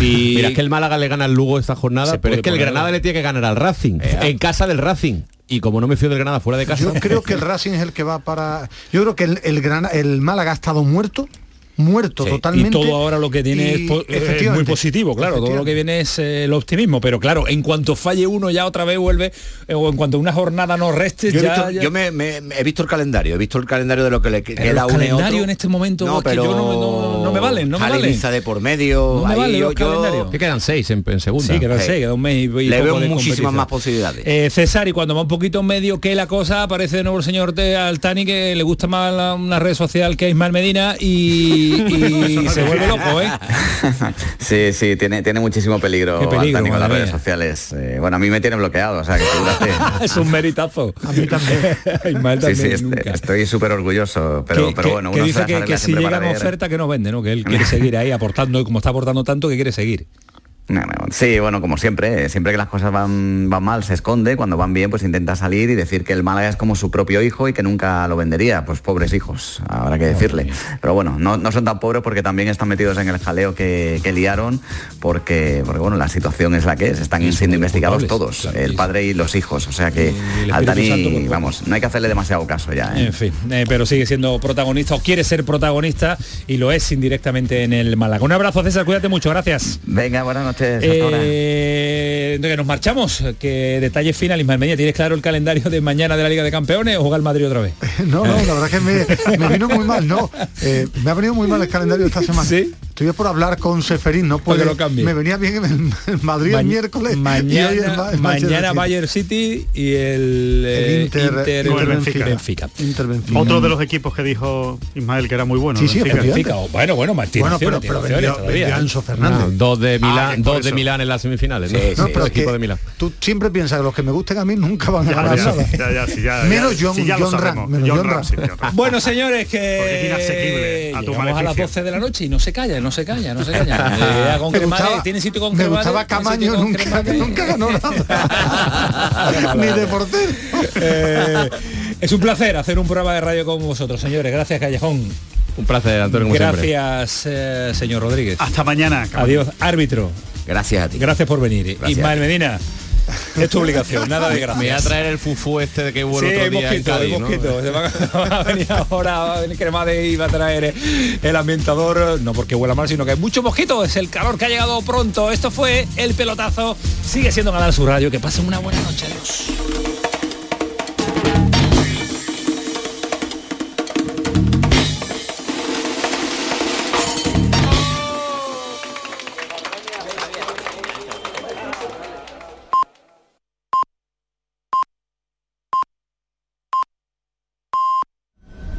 Y Mira, es que el Málaga le gana al Lugo esta jornada, pero es que el Granada le tiene que ganar al Racing, en casa del Racing. Y como no me fío del Granada fuera de casa. Yo creo que el Racing es el que va para. Yo creo que el, el, Grana- el Málaga ha estado muerto, muerto Sí, totalmente. Y todo ahora lo que tiene y es, muy positivo, claro. Todo lo que viene es eh, el optimismo. Pero claro, en cuanto falle uno ya otra vez vuelve, eh, o en cuanto una jornada no reste, Yo, he ya, visto- ya- yo me, me- he visto el calendario, he visto el calendario de lo que le Pero queda otro. calendarios en este momento es que yo no- no- no me valen, no me valen. De por medio, No me ahí valen yo- yo-. Que quedan seis en, en segunda. Sí, quedan seis, queda un mes y- y Le veo de muchísimas más posibilidades. Eh, César, y cuando va un poquito en medio que la cosa, aparece de nuevo el señor Te Altani que le gusta más la- una red social que Ismael Medina y, y se vuelve loco, ¿eh? Sí, sí, tiene, tiene muchísimo peligro, las redes sociales. Eh, bueno, a mí me tiene bloqueado, o sea, que es un meritazo. A mí también. Ismael Sí, también, sí, este- nunca. estoy súper orgulloso, pero, que, pero que- bueno, que dice se que, si llega una oferta que no vende, ¿no? Que él quiere seguir ahí aportando y como está aportando tanto que quiere seguir. Sí, bueno, como siempre, eh, siempre que las cosas van, van mal se esconde, cuando van bien pues intenta salir y decir que el Málaga es como su propio hijo y que nunca lo vendería, pues pobres hijos, habrá que decirle. Pero bueno, no, no son tan pobres porque también están metidos en el jaleo que, que liaron, porque, porque bueno, la situación es la que es, están siendo investigados todos, el padre y los hijos, o sea que al Dani, vamos, no hay que hacerle demasiado caso ya. ¿eh? En fin, eh, pero sigue siendo protagonista o quiere ser protagonista y lo es indirectamente en el Málaga. Un abrazo, César, cuídate mucho, gracias. Venga, buenas noches. Hasta ahora. Eh, que nos marchamos, que detalle final, Ismael Medina, ¿tienes claro el calendario de mañana de la Liga de Campeones o juega el Madrid otra vez? No, no, la verdad que me, me vino muy mal, no. Eh, me ha venido muy mal el calendario esta semana. Sí. Estoy por hablar con Seferín, no puede. lo cambie. Me venía bien el, el Madrid el miércoles. y hoy Mañana, el Ma- el mañana Bayern City y el, eh, El Inter- Inter, Inter- Benfica. Benfica. Inter Benfica. Otro de los equipos que dijo Ismael que era muy bueno. Sí, sí, Benfica. Bueno, bueno, tiene Bueno, pero- pero vendió- todavía, ¿eh? Enzo Fernández. Ah, dos de Milán, Ah, dos de. Milán en las semifinales. ¿no? No, pero El equipo de Milán. tú siempre piensas que los que me gusten a mí nunca van a ganar ya, nada. ya, ya, sí, ya, menos John, John Ram, sabemos. menos John John Ram, Ram. sí, John Ram. Bueno, señores, que inasequible a las maleficio. 12 de la noche y no se calla, no se calla, no se calla. Eh, con Me cremades, gustaba- tiene sitio con me cremades, gustaba tiene Camaño, nunca, cremades. nunca ganó nada. Ni de portero. Eh, es un placer hacer un programa de radio con vosotros, señores. Gracias, Callejón. Un placer, Antonio, como siempre. Gracias, eh, señor Rodríguez. Hasta mañana. Adiós, árbitro. Gracias a ti. Gracias por venir. Gracias. Ismael Medina, es tu obligación, nada de gracias. Me voy a traer el fufú este de que hubo Sí, el otro día mosquito, va a venir ahora, va a venir Cremade y va a traer el ambientador, no porque huela mal, sino que hay mucho mosquito, es el calor que ha llegado pronto. Esto fue el pelotazo, sigue siendo Canal Sur Radio, que pasen una buena noche, adiós.